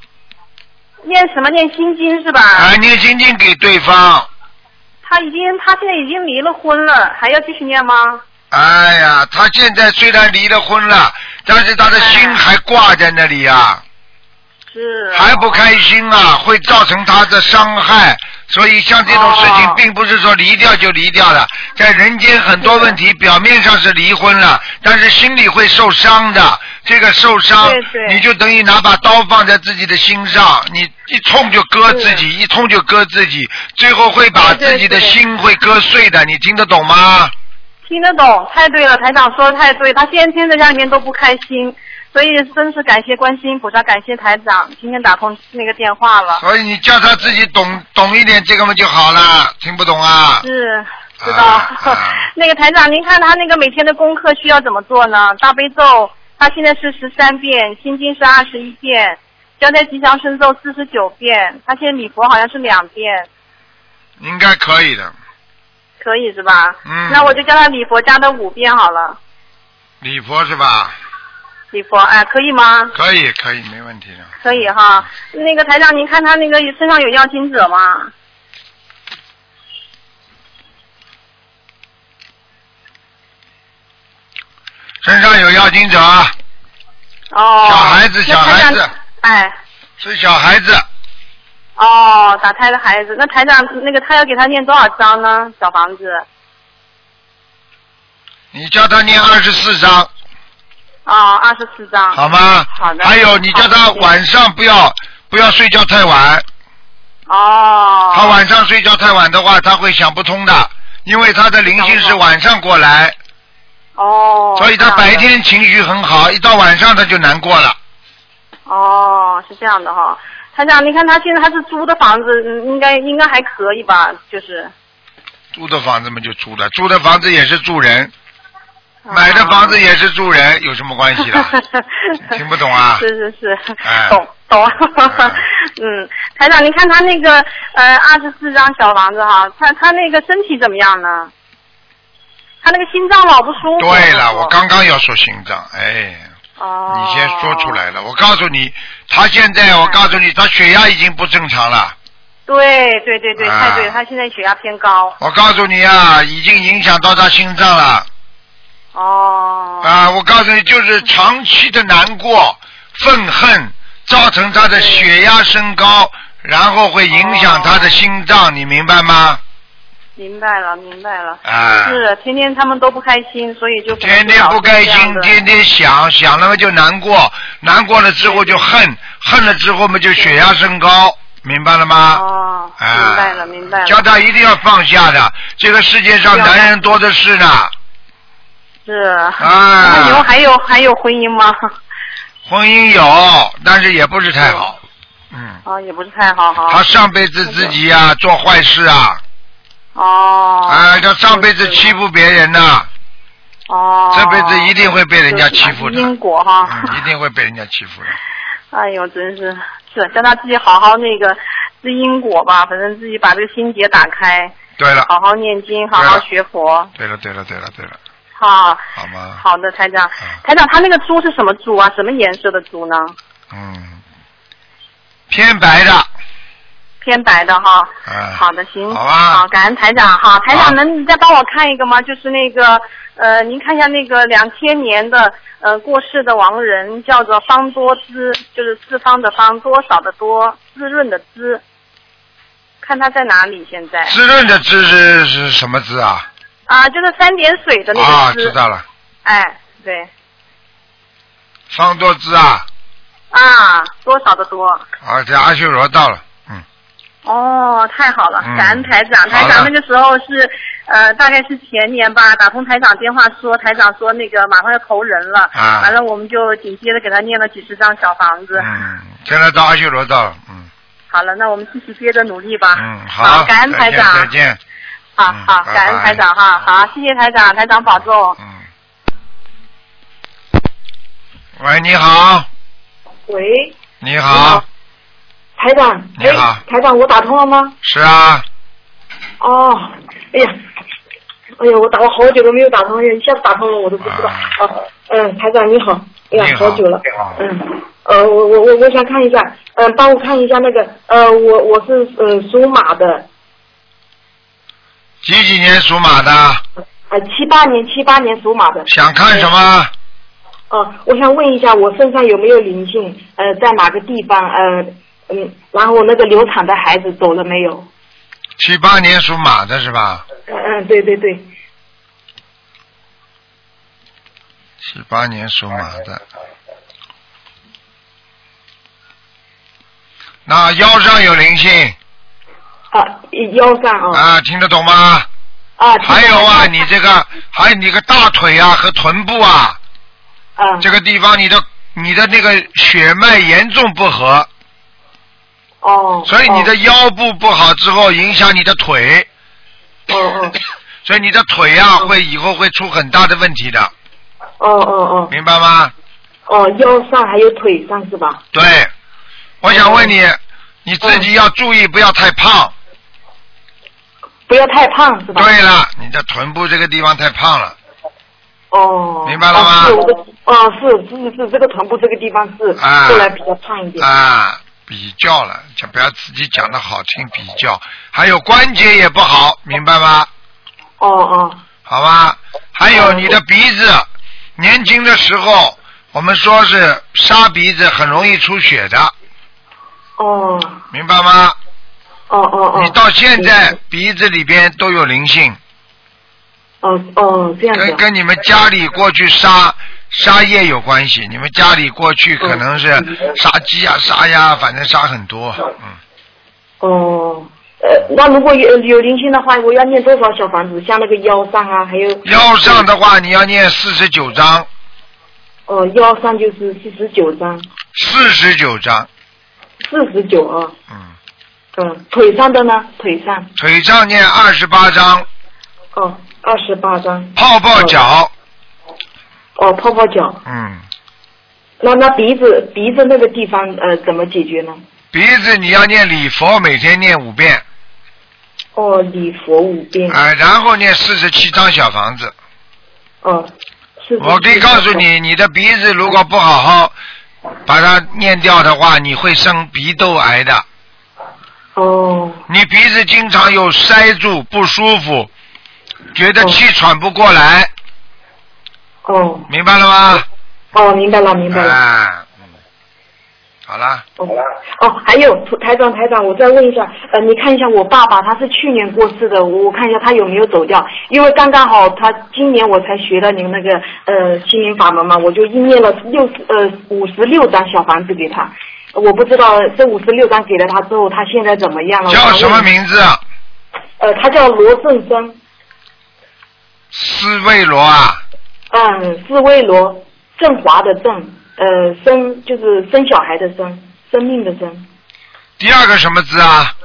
念什么？念心经是吧？啊，念心经给对方，他已经他现在已经离了婚了，还要继续念吗？哎呀，他现在虽然离了婚了，但是他的心哎还挂在那里呀、是。还不开心啊，会造成他的伤害。所以像这种事情哦，并不是说离掉就离掉了，在人间很多问题表面上是离婚了，但是心里会受伤的。这个受伤你就等于拿把刀放在自己的心上，你一冲就割自己，一冲就割自己，最后会把自己的心会割碎的。你听得懂吗？听得懂，太对了，台长说的太对，他现在天在家里面都不开心，所以真是感谢观世音菩萨，感谢台长，今天打通那个电话了。所以你叫他自己懂懂一点这个嘛就好了，听不懂啊？是，知道。(laughs) 那个台长，您看他那个每天的功课需要怎么做呢？大悲咒，他现在是十三遍，心经是二十一遍，交在吉祥神咒四十九遍，他现在礼佛好像是两遍，应该可以的。可以是吧？嗯那我就叫他礼佛加到五遍好了，礼佛是吧？礼佛哎，可以吗？可以，可以，没问题的。可以哈。那个台长，您看他那个身上有药精者吗？身上有妖精者，哦。小孩子小孩子哎。是小孩子，哦，打胎的孩子，那台长那个他要给他念多少章呢？小房子？你叫他念二十四章，哦，二十四章。好吗？好的还有，你叫他晚上不要不要睡觉太晚，哦。他晚上睡觉太晚的话，他会想不通的，因为他的灵性是晚上过来，哦。所以他白。天情绪很好，一到晚上他就难过了。哦，是这样的哈。台长，你看他现在他是租的房子，嗯应该应该还可以吧？就是。租的房子嘛就租的，租的房子也是住人，哦买的房子也是住人，有什么关系啦？(laughs) 听不懂啊是是是，哎懂懂。哎嗯，台长，你看他那个呃二十四张小房子哈，他他那个身体怎么样呢？他那个心脏老不舒服。对了，我刚刚要说心脏，哎，哦。你先说出来了。我告诉你，他现在，我告诉你，他血压已经不正常了。对对对对，啊太对了，他现在血压偏高。我告诉你啊，已经影响到他心脏了。哦。啊，我告诉你，就是长期的难过、愤恨，造成他的血压升高，然后会影响他的心脏，你明白吗？明白了，明白了。啊。是，天天他们都不开心，所以就天天不开心，天天想想了嘛就难过，难过了之后就恨，恨了之后嘛就血压升高，明白了吗？哦，啊，明白了，明白了。叫他一定要放下的，这个世界上男人多的是呢。是。啊那以后还有还有婚姻吗？婚姻有，但是也不是太好。嗯，啊，也不是太好哈。他上辈子自己呀、做坏事啊，哦。哎，他上辈子欺负别人呐、哦。这辈子一定会被人家欺负的。因果哈。嗯，一定会被人家欺负的。(laughs) 哎呦，真是是叫他自己好好那个知因果吧，反正自己把这个心结打开，对了，好好念经，好好学佛。对了，对了，对了，对了，好，好吗？好的，台长嗯。台长，他那个猪是什么猪啊？什么颜色的猪呢？嗯，偏白的，偏白的哈。嗯，好的，行。好啊好，感恩台长。好，台长，能你再帮我看一个吗？就是那个呃，您看一下那个两千年的呃过世的亡人，叫做方多姿，就是四方的方，多少的多，滋润的滋。看他在哪里现在？滋润的滋是是什么滋啊？啊，就是三点水的那啊，个滋。知道了，哎，对。方多姿啊，啊，多少的多。啊，这阿修罗到了，嗯，哦，太好了，嗯感恩台长。台长那个时候是，呃，大概是前年吧，打通台长电话说，台长说那个马上要投人了，啊完了我们就紧接着给他念了几十张小房子。嗯，现在到阿修罗道了，嗯好了，那我们继续接着努力吧。嗯，好，感恩台长。再见，再见，好嗯好，感恩台长哈，好，谢谢台长，台长保重。嗯。喂，你好，喂，你好，台长，你好哎，台长，我打通了吗？是啊，哦，哎呀，哎呀，我打了好久都没有打通，一下子打通了，我都不知道。啊啊，嗯，台长你好，哎呀你，好好久了。好嗯，呃，我我我我想看一下，嗯、帮我看一下那个，呃，我我是呃属马的，几几年属马的？呃，七八年，七八年属马的。想看什么？哦，我想问一下，我身上有没有灵性？呃，在哪个地方？呃，嗯，然后那个流产的孩子走了没有？七八年属马的是吧？嗯嗯，对对对，七八年属马的。那腰上有灵性啊，腰上啊。啊，听得懂吗？啊。还有啊，你这个，还有你个大腿啊和臀部啊，啊。这个地方你的你的那个血脉严重不和，哦。所以你的腰部不好之后，影响你的腿。哦哦。(coughs) 所以你的腿呀、会以后会出很大的问题的，哦哦哦。明白吗？哦，腰上还有腿上是吧？对，我想问你，你自己要注意，不要太胖。不要太胖是吧？对了，你的臀部这个地方太胖了，哦。明白了吗哦，是我的，哦，是是是，这个臀部这个地方是啊后来比较胖一点。啊，比较了，就不要自己讲的好听，比较，还有关节也不好，明白吗？哦哦。好吧，还有你的鼻子，年轻的时候我们说是沙鼻子，很容易出血的，哦明白吗？哦哦哦。你到现在鼻子里边都有灵性，哦哦，这样。跟跟你们家里过去杀杀业有关系。你们家里过去可能是杀鸡啊、杀鸭，反正杀很多。嗯，哦，呃，那如果有有灵性的话，我要念多少小房子？像那个腰上啊，还有腰上的话你要念四十九章，哦，腰上就是四十九章，四十九章。四十九啊。嗯。嗯，腿上的呢？腿上腿上念二十八章，哦，二十八章。泡泡脚。哦，泡泡脚。嗯，那那鼻子鼻子那个地方呃怎么解决呢？鼻子你要念礼佛，每天念五遍，哦，礼佛五遍。啊、然后念四十七张小房子。哦，我可以告诉你，你的鼻子如果不好好把它念掉的话，你会生鼻窦癌的。哦。你鼻子经常有塞住，不舒服，觉得气喘不过来，哦明白了吗？哦，明白了明白了。啊，嗯，好了，哦，哦，还有台长台长，我再问一下，呃，你看一下我爸爸，他是去年过世的，我看一下他有没有走掉，因为刚刚好他今年我才学了您那个呃心灵法门嘛，我就应念了六十呃五十六张小房子给他，我不知道这五十六张给了他之后，他现在怎么样了？叫什么名字？啊？呃，他叫罗正生，斯卫罗啊，嗯，是为罗，振华的振，呃，生就是生小孩的生，生命的生。第二个什么字啊？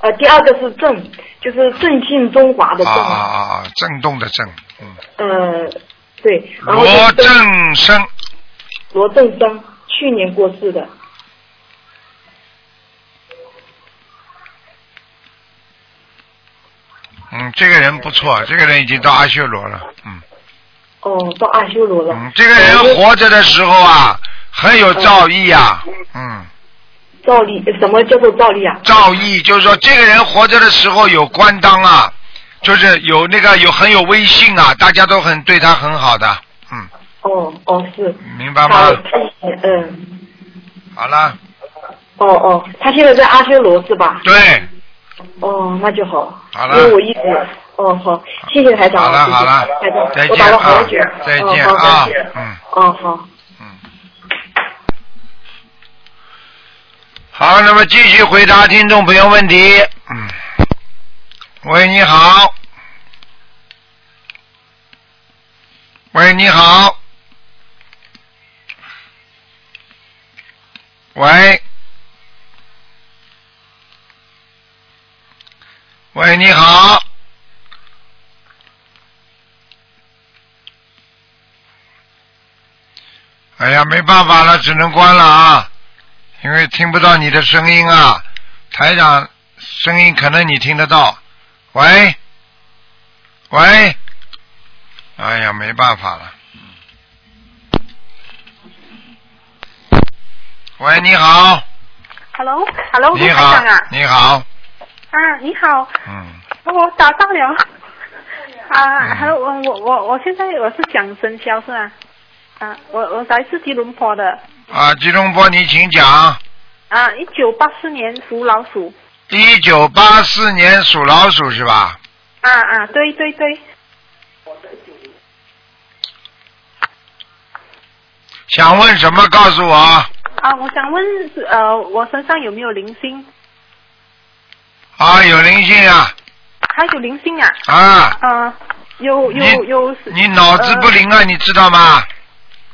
呃，第二个是振，就是振兴中华的啊振。啊啊啊！震动的震，嗯，呃，对。然后罗振生，罗振生，去年过世的。嗯，这个人不错，这个人已经到阿修罗了，嗯哦，到阿修罗了。嗯，这个人活着的时候啊，很有造诣啊，嗯，造诣，什么叫做造诣啊？造诣就是说这个人活着的时候有官当啊，就是有那个有很有威信啊，大家都很对他很好的，嗯，哦哦是。明白吗嗯，好了，哦哦，他现在在阿修罗是吧？对，哦，那就好。好了因为我一直，哦好，谢谢台长。好了好了台长，再见啊。再见啊嗯。哦好。嗯好，那么继续回答听众朋友问题。嗯，喂，你好。喂，你好。喂。喂，你好。哎呀，没办法了，只能关了啊。因为听不到你的声音啊，台长声音可能你听得到。喂，喂，哎呀，没办法了。喂，你好，Hello，Hello，你好你好，啊，你好，嗯，我打到了。啊，还有我我我我现在我是讲生肖是吧？啊，我我来自吉隆坡的。啊，吉隆坡，你请讲。啊，一九八四年属老鼠。一九八四年属老鼠是吧？啊啊，对对对。想问什么？告诉我。啊，我想问呃，我身上有没有灵性？啊，有灵性啊。还有灵性啊？啊。啊，有有有。你脑子不灵啊？你知道吗？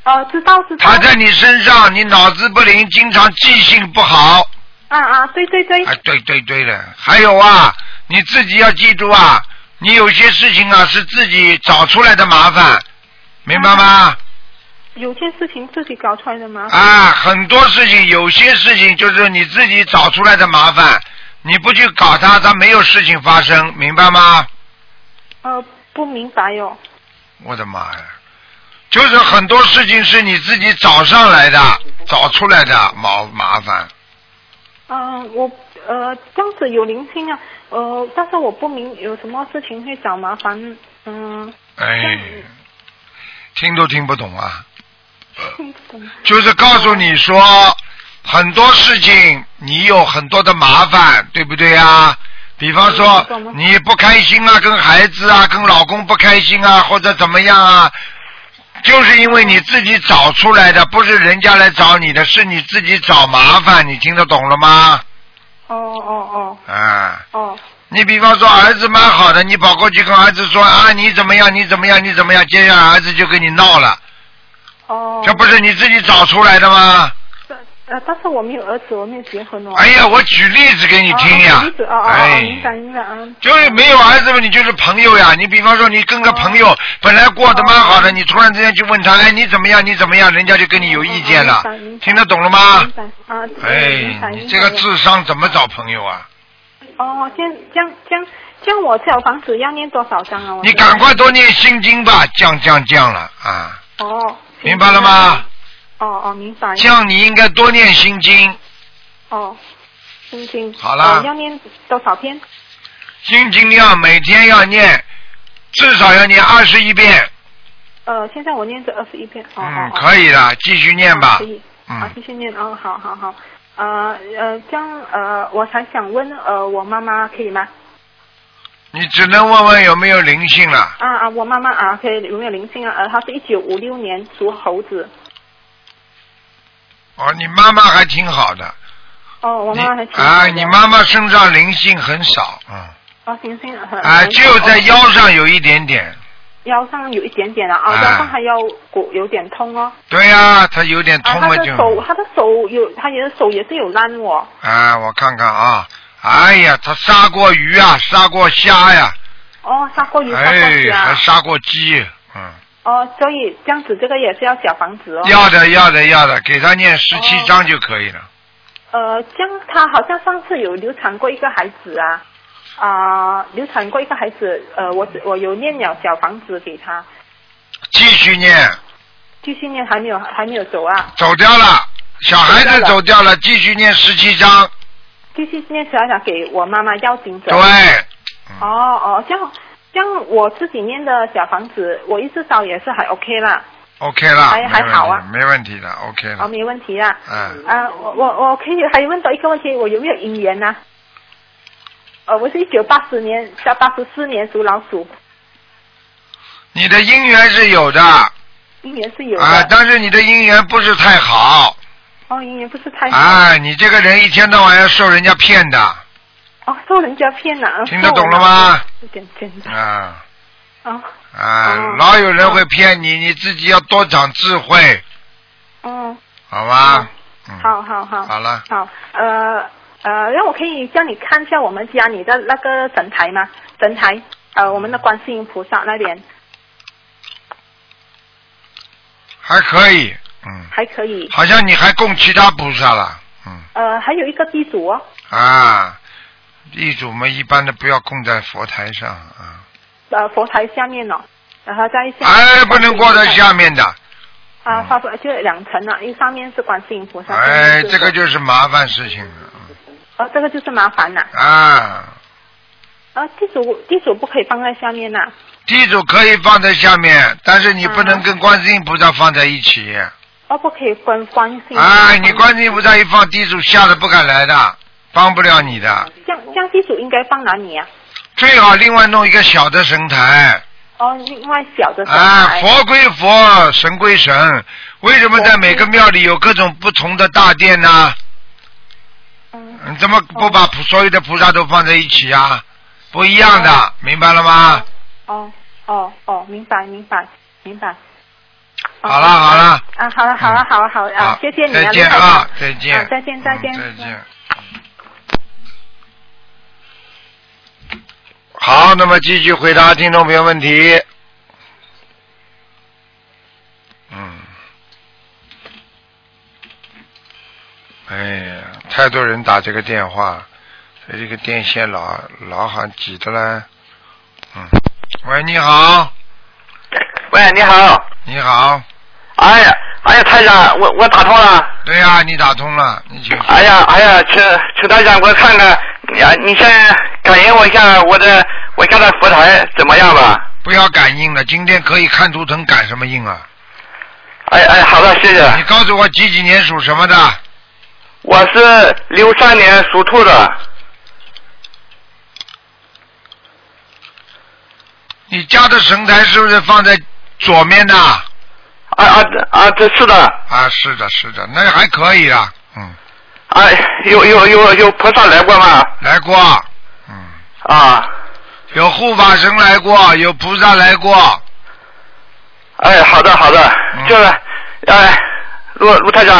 哦，知道知道。他在你身上，你脑子不灵，经常记性不好。啊啊，对对对。啊，对对对的，还有啊，你自己要记住啊，你有些事情啊是自己找出来的麻烦，明白吗？有些事情自己搞出来的麻烦。啊，很多事情，有些事情就是你自己找出来的麻烦，你不去搞它，它没有事情发生，明白吗？呃，不明白哟。我的妈呀！就是很多事情是你自己找上来的，找出来的麻麻烦。嗯，我呃这样子有聆听啊，呃，但是我不明有什么事情会找麻烦，嗯。哎，听都听不懂啊。听不懂。就是告诉你说，很多事情你有很多的麻烦，对不对啊？比方说你不开心啊，跟孩子啊，跟老公不开心啊，或者怎么样啊，就是因为你自己找出来的，不是人家来找你的，是你自己找麻烦，你听得懂了吗？哦哦哦。啊。哦。你比方说儿子蛮好的，你跑过去跟儿子说啊你怎么样你怎么样你怎么样，接下来儿子就跟你闹了。哦。这不是你自己找出来的吗？呃，但是我没有儿子，我没有结婚哦。哎呀，我举例子给你听呀。举例子哦哦哦，明白明白啊。就是没有儿子嘛，你就是朋友呀。你比方说，你跟个朋友本来过得蛮好的，你突然之间去问他，哎，你怎么样？你怎么样？人家就跟你有意见了。听得懂了吗？明白啊。哎，你这个智商怎么找朋友啊？哦，这样这样这样，这样我小房子要念多少张啊？你赶快多念心经吧，降降降了啊。哦。明白了吗？哦哦，明白。这样你应该多念心经。哦，心经。好了。要念多少篇？心经要每天要念，至少要念二十一遍。呃，现在我念这二十一遍。哦嗯，可以的，继续念吧。可以。嗯。继续念哦，好好好。呃呃，这样呃，我还想问呃，我妈妈可以吗？你只能问问有没有灵性了。啊啊，我妈妈啊，可以有没有灵性啊？呃，她是一九五六年属猴子。哦，你妈妈还挺好的。哦，我妈妈还挺。啊，你妈妈身上灵性很少，嗯。哦，灵性很。啊，就在腰上有一点点。腰上有一点点啊，啊，腰上还腰骨有点痛哦。对呀，他有点痛了就。他的手，他的手有，他的手也是有烂哦。啊，我看看啊，哎呀，他杀过鱼啊，杀过虾呀。哦，杀过鱼，杀过虾。哎，还杀过鸡，嗯。哦，所以这样子，这个也是要小房子哦。要的，要的，要的，给他念十七章就可以了。呃，这样他好像上次有流产过一个孩子啊。啊，流产过一个孩子，呃，我我有念了小房子给他，继续念，继续念还没有还没有走啊，走掉了，小孩子走掉了，继续念十七章，继续念十二章给我妈妈要紧走，对，哦哦，这样这样我自己念的小房子，我一直烧也是还 OK 啦，OK 啦，还还好啊，没问题的，OK 了，哦，没问题啊，嗯，啊，我我我可以还问到一个问题，我有没有姻缘呢？呃，我是一九八四年，到八十四年属老鼠。你的姻缘是有的。姻缘是有的。啊，但是你的姻缘不是太好。哦，姻缘不是太好。啊，你这个人一天到晚要受人家骗的。哦，受人家骗了。听得懂了吗？有点真的。啊。啊。啊，老有人会骗你，你自己要多长智慧。嗯。好吧。好好好。好了。好，呃。呃，让我可以叫你看一下我们家里的那个神台吗？神台，呃，我们的观世音菩萨那边还可以，嗯，还可以，好像你还供其他菩萨了，嗯。呃，还有一个地主哦。啊，地主们，一般的不要供在佛台上啊。呃，佛台下面哦，然后在下。哎，不能挂在下面的。啊，发出来就两层了，因为上面是观世音菩萨。哎，这个就是麻烦事情了。哦，这个就是麻烦了。啊。啊，地主地主不可以放在下面呐、地主可以放在下面，但是你不能跟观世音菩萨放在一起。哦，不可以跟观世音。哎，你观世音菩萨一放，地主吓得不敢来的，帮不了你的。这样这样地主应该放哪里啊？最好另外弄一个小的神台。哦，另外小的神啊，台。佛归佛，神归神。为什么在每个庙里有各种不同的大殿呢？嗯你怎么不把所有的菩萨都放在一起啊？不一样的，明白了吗？哦哦哦，明白明白明白。哦好了好了，啊，好了好了好了好了啊，谢谢你啊，再见啊，再见啊，再见再见嗯再见。好，那么继续回答听众朋友问题。嗯，哎呀，太多人打这个电话，所以这个电线老老好挤的嘞。嗯，喂，你好，喂，你好。你好，哎呀，哎呀，太长，我我打通了。对呀、你打通了，你请。哎呀，哎呀，请请台长给我看看，呀，你先感应我一下我的我家的佛台怎么样吧？不要感应了，今天可以看图腾感什么应啊？哎哎，好的，谢谢。你告诉我几几年属什么的？我是六三年属兔的。你家的神台是不是放在左面的？啊啊啊啊！这是的。啊，是的，是的，那还可以啊，嗯。哎，有有有有菩萨来过吗？来过。嗯。啊。有护法神来过，有菩萨来过。哎，好的好的，就是哎，卢卢台长，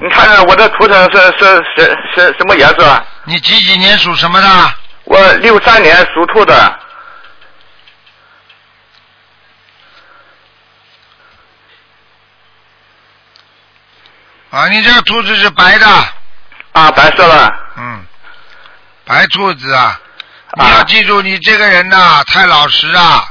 你看看我的图腾是是是是什么颜色？你几几年属什么的？我六三年属兔的。啊，你这个兔子是白的。啊，白色的。嗯，白兔子啊，你要记住，你这个人呐、太老实啊。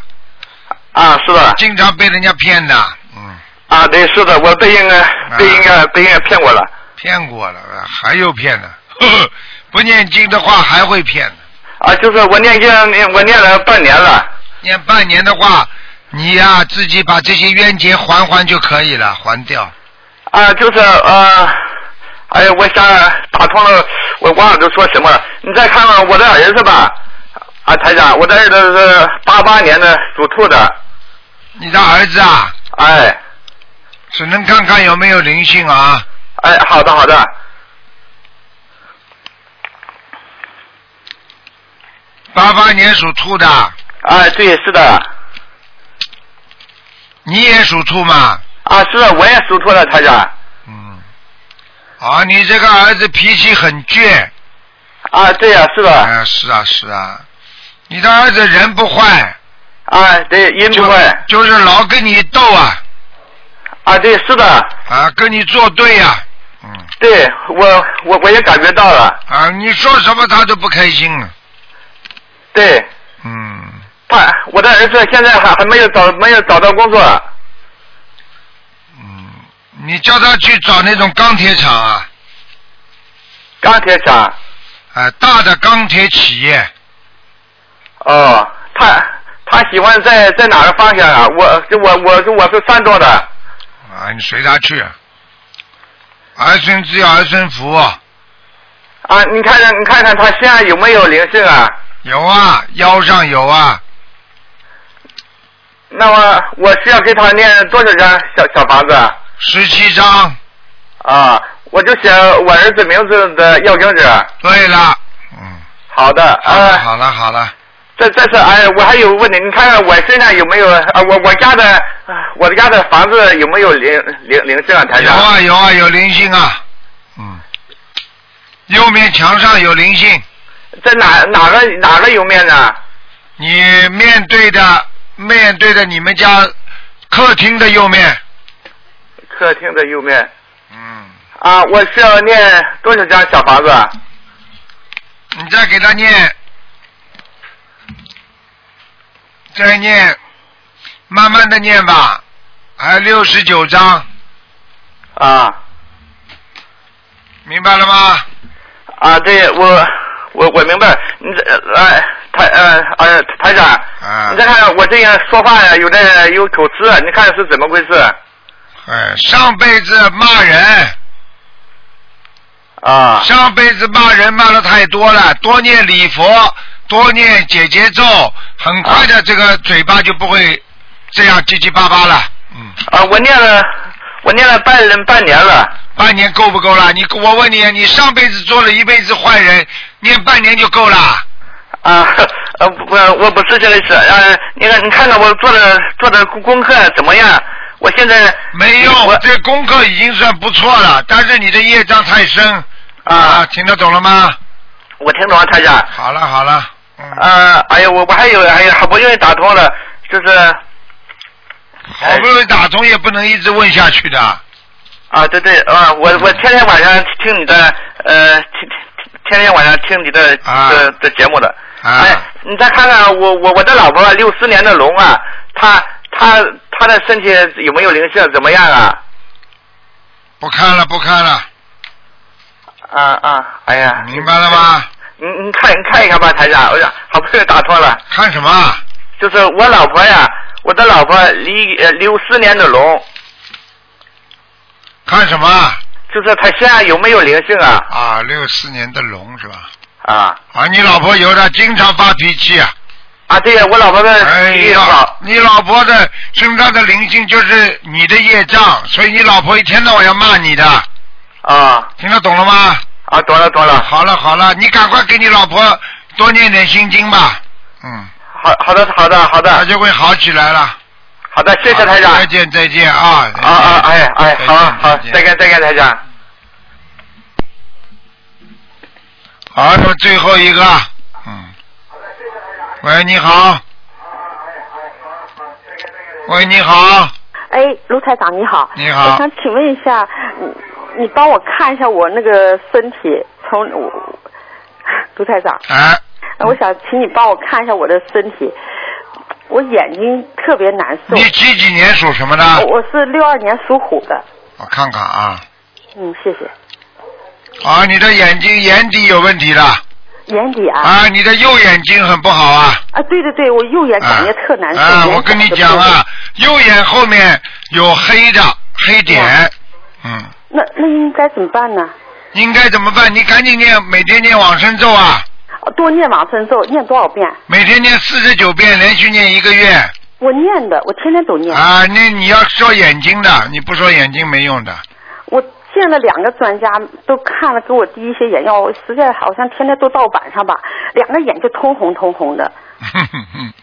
啊，是的。经常被人家骗的。嗯。啊，对，是的，我被应该被应该被人家骗过了。骗过了，还有骗的，呵呵不念经的话还会骗的。啊，就是我念经，我念了半年了。念半年的话，你呀、自己把这些冤结还还就可以了，还掉。啊，就是呃，哎呀，我想打通了，我忘了都说什么了。你再看看我的儿子吧，啊，台长，我的儿子是八八年的属兔的。你的儿子啊？哎。只能看看有没有灵性啊。哎，好的好的。八八年属兔的。哎，对，是的。你也属兔吗？啊，是的，我也属兔的，台长。啊，你这个儿子脾气很倔。啊，对呀、是吧。啊，是啊，是啊。你的儿子人不坏。啊，对，人不坏。就就是老跟你斗啊。啊，对，是的。啊，跟你作对呀、嗯对我我我也感觉到了。啊，你说什么他都不开心。对。嗯。他我的儿子现在还还没有找没有找到工作。你叫他去找那种钢铁厂啊。钢铁厂。啊，大的钢铁企业。哦，他他喜欢在在哪个方向啊？我我我我是山东的。啊，你随他去。儿孙自有儿孙福。啊，你看看你看看他身上有没有灵性啊？有啊，腰上有啊。那么我需要给他念多少张小小房子？啊？十七张。啊，我就写我儿子名字的要经者。对了。嗯好的，啊，好了好了。这这是哎，我还有个问题，你看看我身上有没有啊？我我家的啊我的家的房子有没有灵灵灵性啊？台有？啊有啊有灵性啊。嗯。右面墙上有灵性。在哪哪个哪个右面呢？你面对的面对的你们家客厅的右面。客厅的右面。嗯。啊，我需要念多少张小房子？啊？你再给他念，再念，慢慢的念吧，还有六十九章。啊。明白了吗？啊，对我我我明白。你这哎，台呃呃台长，啊你再看看我这样说话呀，有的有口吃，你看是怎么回事？哎，上辈子骂人，啊上辈子骂人骂的太多了，多念礼佛，多念解结咒，很快的这个嘴巴就不会这样结结巴巴了。嗯，啊，我念了我念了半半年了。半年够不够了？你我问你，你上辈子做了一辈子坏人，念半年就够了？啊，呃我，我不是这个意思，呃，你看你看看我做的做的功课怎么样？我现在没用，我这功课已经算不错了，但是你的业障太深啊，听得懂了吗？我听懂了，台长。好了好了，啊，哎呀，我我还有哎呀好不容易打通了，就是好不容易打通也不能一直问下去的。啊，对对啊，我我天天晚上听你的呃，天天天晚上听你的的的节目的。啊。哎，你再看看我我我的老婆六四年的龙啊，她她她的身体有没有灵性？怎么样啊？不看了不看了，啊啊，哎呀。明白了吗？你你看你看一看吧，台长，哎呀，好不容易打通了。看什么？就是我老婆呀，我的老婆离呃六四年的龙。看什么？就是他现在有没有灵性啊？啊，六四年的龙是吧？啊啊，你老婆有的经常发脾气啊。啊，对呀，我老婆的。你老婆的身上的灵性就是你的业障，所以你老婆一天到晚要骂你的。啊。听得懂了吗？啊，懂了懂了。好了好了，你赶快给你老婆多念点心经吧。嗯。好好的好的好的。她就会好起来了。好的，谢谢台长。再见再见啊。啊啊哎哎，好好，见再见再见台长。好，那么最后一个，嗯，喂，你好，喂，你好，哎，卢台长你好。你好我想请问一下，你你帮我看一下我那个身体，从我 (laughs) 卢台长。哎。我想请你帮我看一下我的身体，我眼睛特别难受。你几几年属什么的？我我是六二年属虎的。我看看啊，嗯，谢谢。啊，你的眼睛眼底有问题了，眼底啊。啊，你的右眼睛很不好啊，啊，对对对，我右眼感觉特难受。啊，我跟你讲啊，右眼后面有黑的黑点，嗯，那那应该怎么办呢？应该怎么办？你赶紧念，每天念往生咒啊，哦多念往生咒，念多少遍？每天念四十九遍，连续念一个月。我念的，我天天都念。啊，那你要说眼睛的，你不说眼睛没用的。我见了两个专家，都看了，给我滴一些眼药，我实在好像天天都到晚上吧，两个眼就通红通红的。哼哼哼，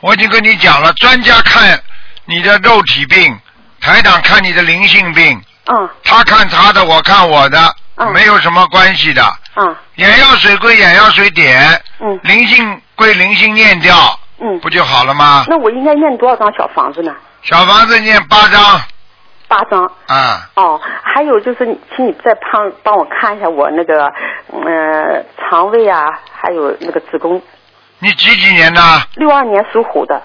我已经跟你讲了，专家看你的肉体病，台长看你的灵性病。嗯。他看他的，我看我的，没有什么关系的。嗯。眼药水归眼药水点。嗯。灵性归灵性念掉。嗯。不就好了吗？那我应该念多少张小房子呢？小房子念八张。八张。啊。哦，还有就是，请你再帮帮我看一下我那个呃肠胃啊，还有那个子宫。你几几年的？六二年属虎的。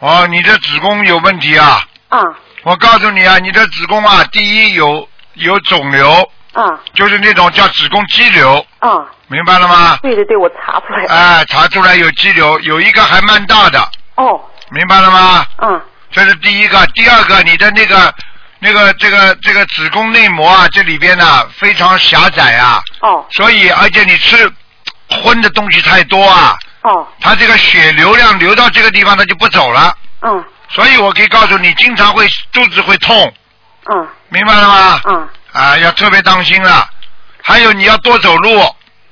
哦，你的子宫有问题啊。啊。我告诉你啊，你的子宫啊，第一有有肿瘤。啊。就是那种叫子宫肌瘤。啊。明白了吗？对对对，我查出来了。哎，查出来有肌瘤，有一个还蛮大的。哦。明白了吗？嗯。这是第一个，第二个，你的那个那个这个这个子宫内膜啊，这里边呢、非常狭窄啊。哦。所以，而且你吃荤的东西太多啊。哦。它这个血流量流到这个地方，它就不走了。嗯。所以我可以告诉你，经常会肚子会痛。嗯。明白了吗？嗯。啊，要特别当心了。还有你要多走路。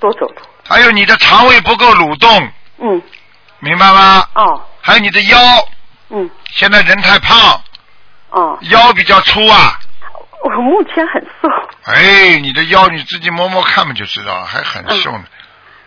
多走路。还有你的肠胃不够蠕动。嗯。明白吗？哦。还有你的腰。嗯。现在人太胖。哦。腰比较粗啊。我目前很瘦。哎，你的腰你自己摸摸看嘛就知道了，还很瘦呢。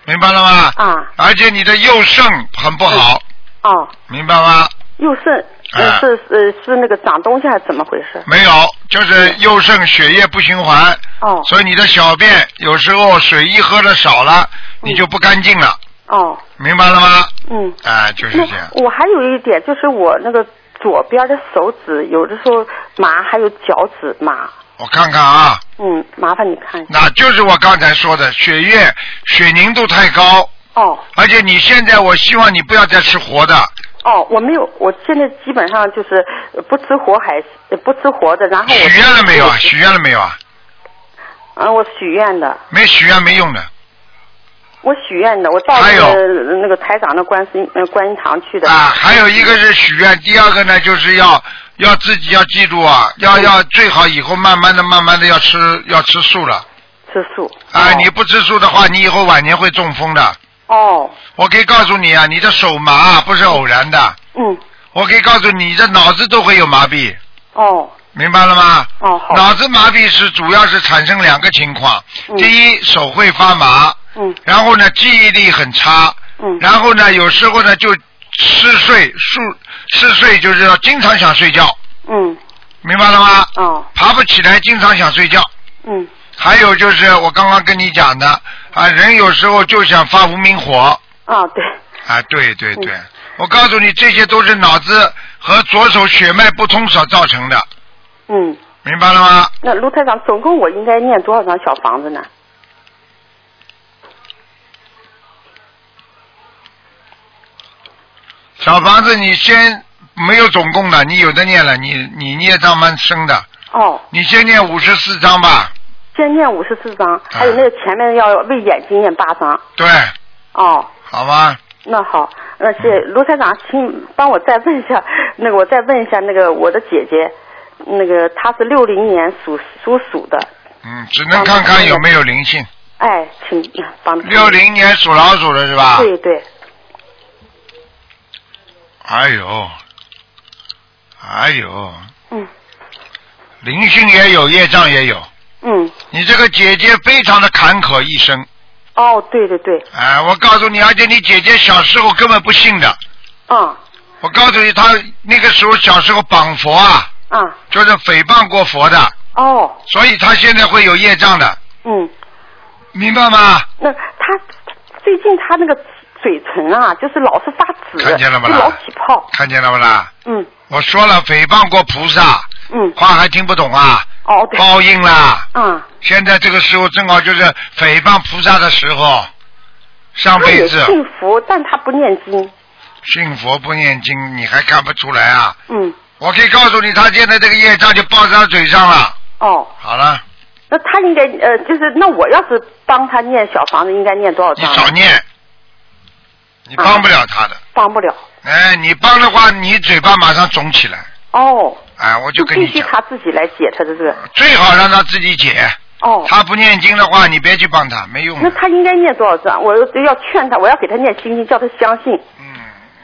明白了吗？啊。而且你的右肾很不好，哦。明白吗？右肾呃哎是呃是那个长东西还是怎么回事？没有，就是右肾血液不循环。哦。所以你的小便有时候水一喝的少了，你就不干净了，哦。明白了吗？嗯。啊，就是这样。我还有一点就是我那个左边的手指有的时候麻，还有脚趾麻。我看看啊，嗯，麻烦你看一下。那就是我刚才说的，血液血凝度太高。哦。而且你现在，我希望你不要再吃活的。哦，我没有，我现在基本上就是呃不吃活海，呃不吃活的，然后我许愿了没有啊？许愿了没有啊？嗯，我许愿的，没许愿没用的。我许愿的，我到那个那个台长的观世音呃观音堂去的。啊，还有一个是许愿，第二个呢就是要要自己要记住啊，要要最好以后慢慢的、慢慢的要吃要吃素了。吃素。啊，你不吃素的话，你以后晚年会中风的。哦。我可以告诉你啊，你的手麻不是偶然的。嗯。我可以告诉你，你的脑子都会有麻痹。哦。明白了吗？哦，好。脑子麻痹是主要是产生两个情况，第一手会发麻，嗯，然后呢记忆力很差，嗯，然后呢有时候呢就嗜睡，嗜嗜睡就是要经常想睡觉，嗯，明白了吗？哦，爬不起来，经常想睡觉。嗯。还有就是我刚刚跟你讲的啊，人有时候就想发无名火。啊，对。啊，对对对，我告诉你，这些都是脑子和左手血脉不通所造成的，嗯。明白了吗？那卢台长，总共我应该念多少张小房子呢？小房子，你先没有总共的，你有的念了，你你孽障蛮深的。哦。你先念五十四章吧。先念五十四张，还有那个前面要为眼睛念八张。对，哦，好吗。那好，那谢谢卢台长，请帮我再问一下，(laughs) 那个我再问一下那个我的姐姐，那个她是六零年属属鼠的，嗯，只能看看有没有灵性。哎，请帮她。六零年属老鼠的是吧？对对，哎呦，哎呦，嗯，灵性也有，业障也有。嗯。你这个姐姐非常的坎坷一生。哦，对对对。哎，我告诉你，而且你姐姐小时候根本不信的。嗯。我告诉你，她那个时候小时候绑佛啊，啊，就是诽谤过佛的，哦，所以她现在会有业障的，嗯，明白吗？那她最近她那个嘴唇啊，就是老是发紫，看见了吗就老起泡，看见了不啦？嗯。我说了，诽谤过菩萨，嗯，话还听不懂啊？哦，对。报应啦。嗯。现在这个时候正好就是诽谤菩萨的时候，上辈子信佛，但他不念经，信佛不念经，你还看不出来啊？嗯，我可以告诉你，他现在这个业障就报在他嘴上了。哦，好了，那他应该呃，就是那我要是帮他念小房子，应该念多少你？少念，你帮不了他的。帮不了。哎，你帮的话，你嘴巴马上肿起来。哦。哎，我就跟必须你讲，她自己来解他的这个。最好让他自己解。哦。他不念经的话，你别去帮他，没用。那他应该念多少张？我要劝他，我要给他念心经，叫他相信。嗯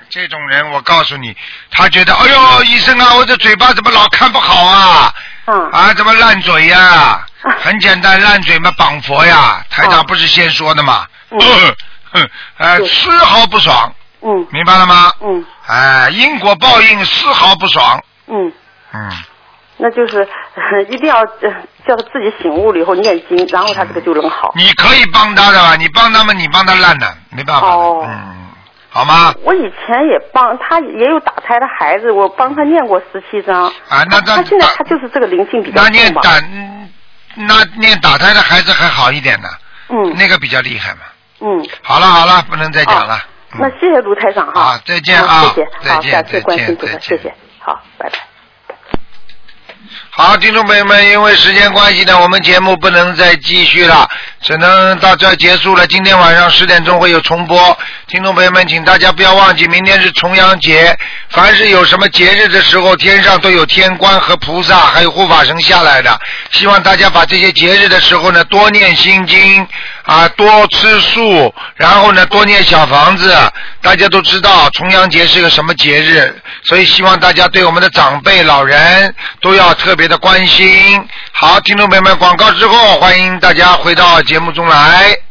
这种人，我告诉你，他觉得，哎呦，医生啊，我这嘴巴怎么老看不好啊？嗯。啊，怎么烂嘴呀、很简单，烂嘴嘛，绑佛呀。台长不是先说的嘛？嗯。(laughs) 哼，呃，丝毫不爽。嗯。明白了吗？嗯。哎，因果报应，丝毫不爽。嗯。嗯。那就是、呃 (laughs) 一定要呃叫他自己醒悟了以后念经，然后他这个就能好。你可以帮他的吧？你帮他们，你帮他烂的，没办法。哦。嗯，好吗？我以前也帮他，也有打胎的孩子，我帮他念过十七章。啊，那那他现在他就是这个灵性比较那念。打，嗯那念打胎的孩子还好一点呢。嗯。那个比较厉害嘛。嗯。好了好了，不能再讲了。那谢谢卢台长哈。好再见嗯啊谢谢，好，再见感谢关心再见，谢谢，好，拜拜。好，听众朋友们，因为时间关系呢，我们节目不能再继续了，只能到这儿结束了。今天晚上十点钟会有重播，听众朋友们，请大家不要忘记，明天是重阳节。凡是有什么节日的时候，天上都有天官和菩萨，还有护法神下来的。希望大家把这些节日的时候呢，多念心经啊，多吃素，然后呢，多念小房子。大家都知道重阳节是个什么节日，所以希望大家对我们的长辈、老人都要特别的关心。好，听众朋友们，广告之后，欢迎大家回到节目中来。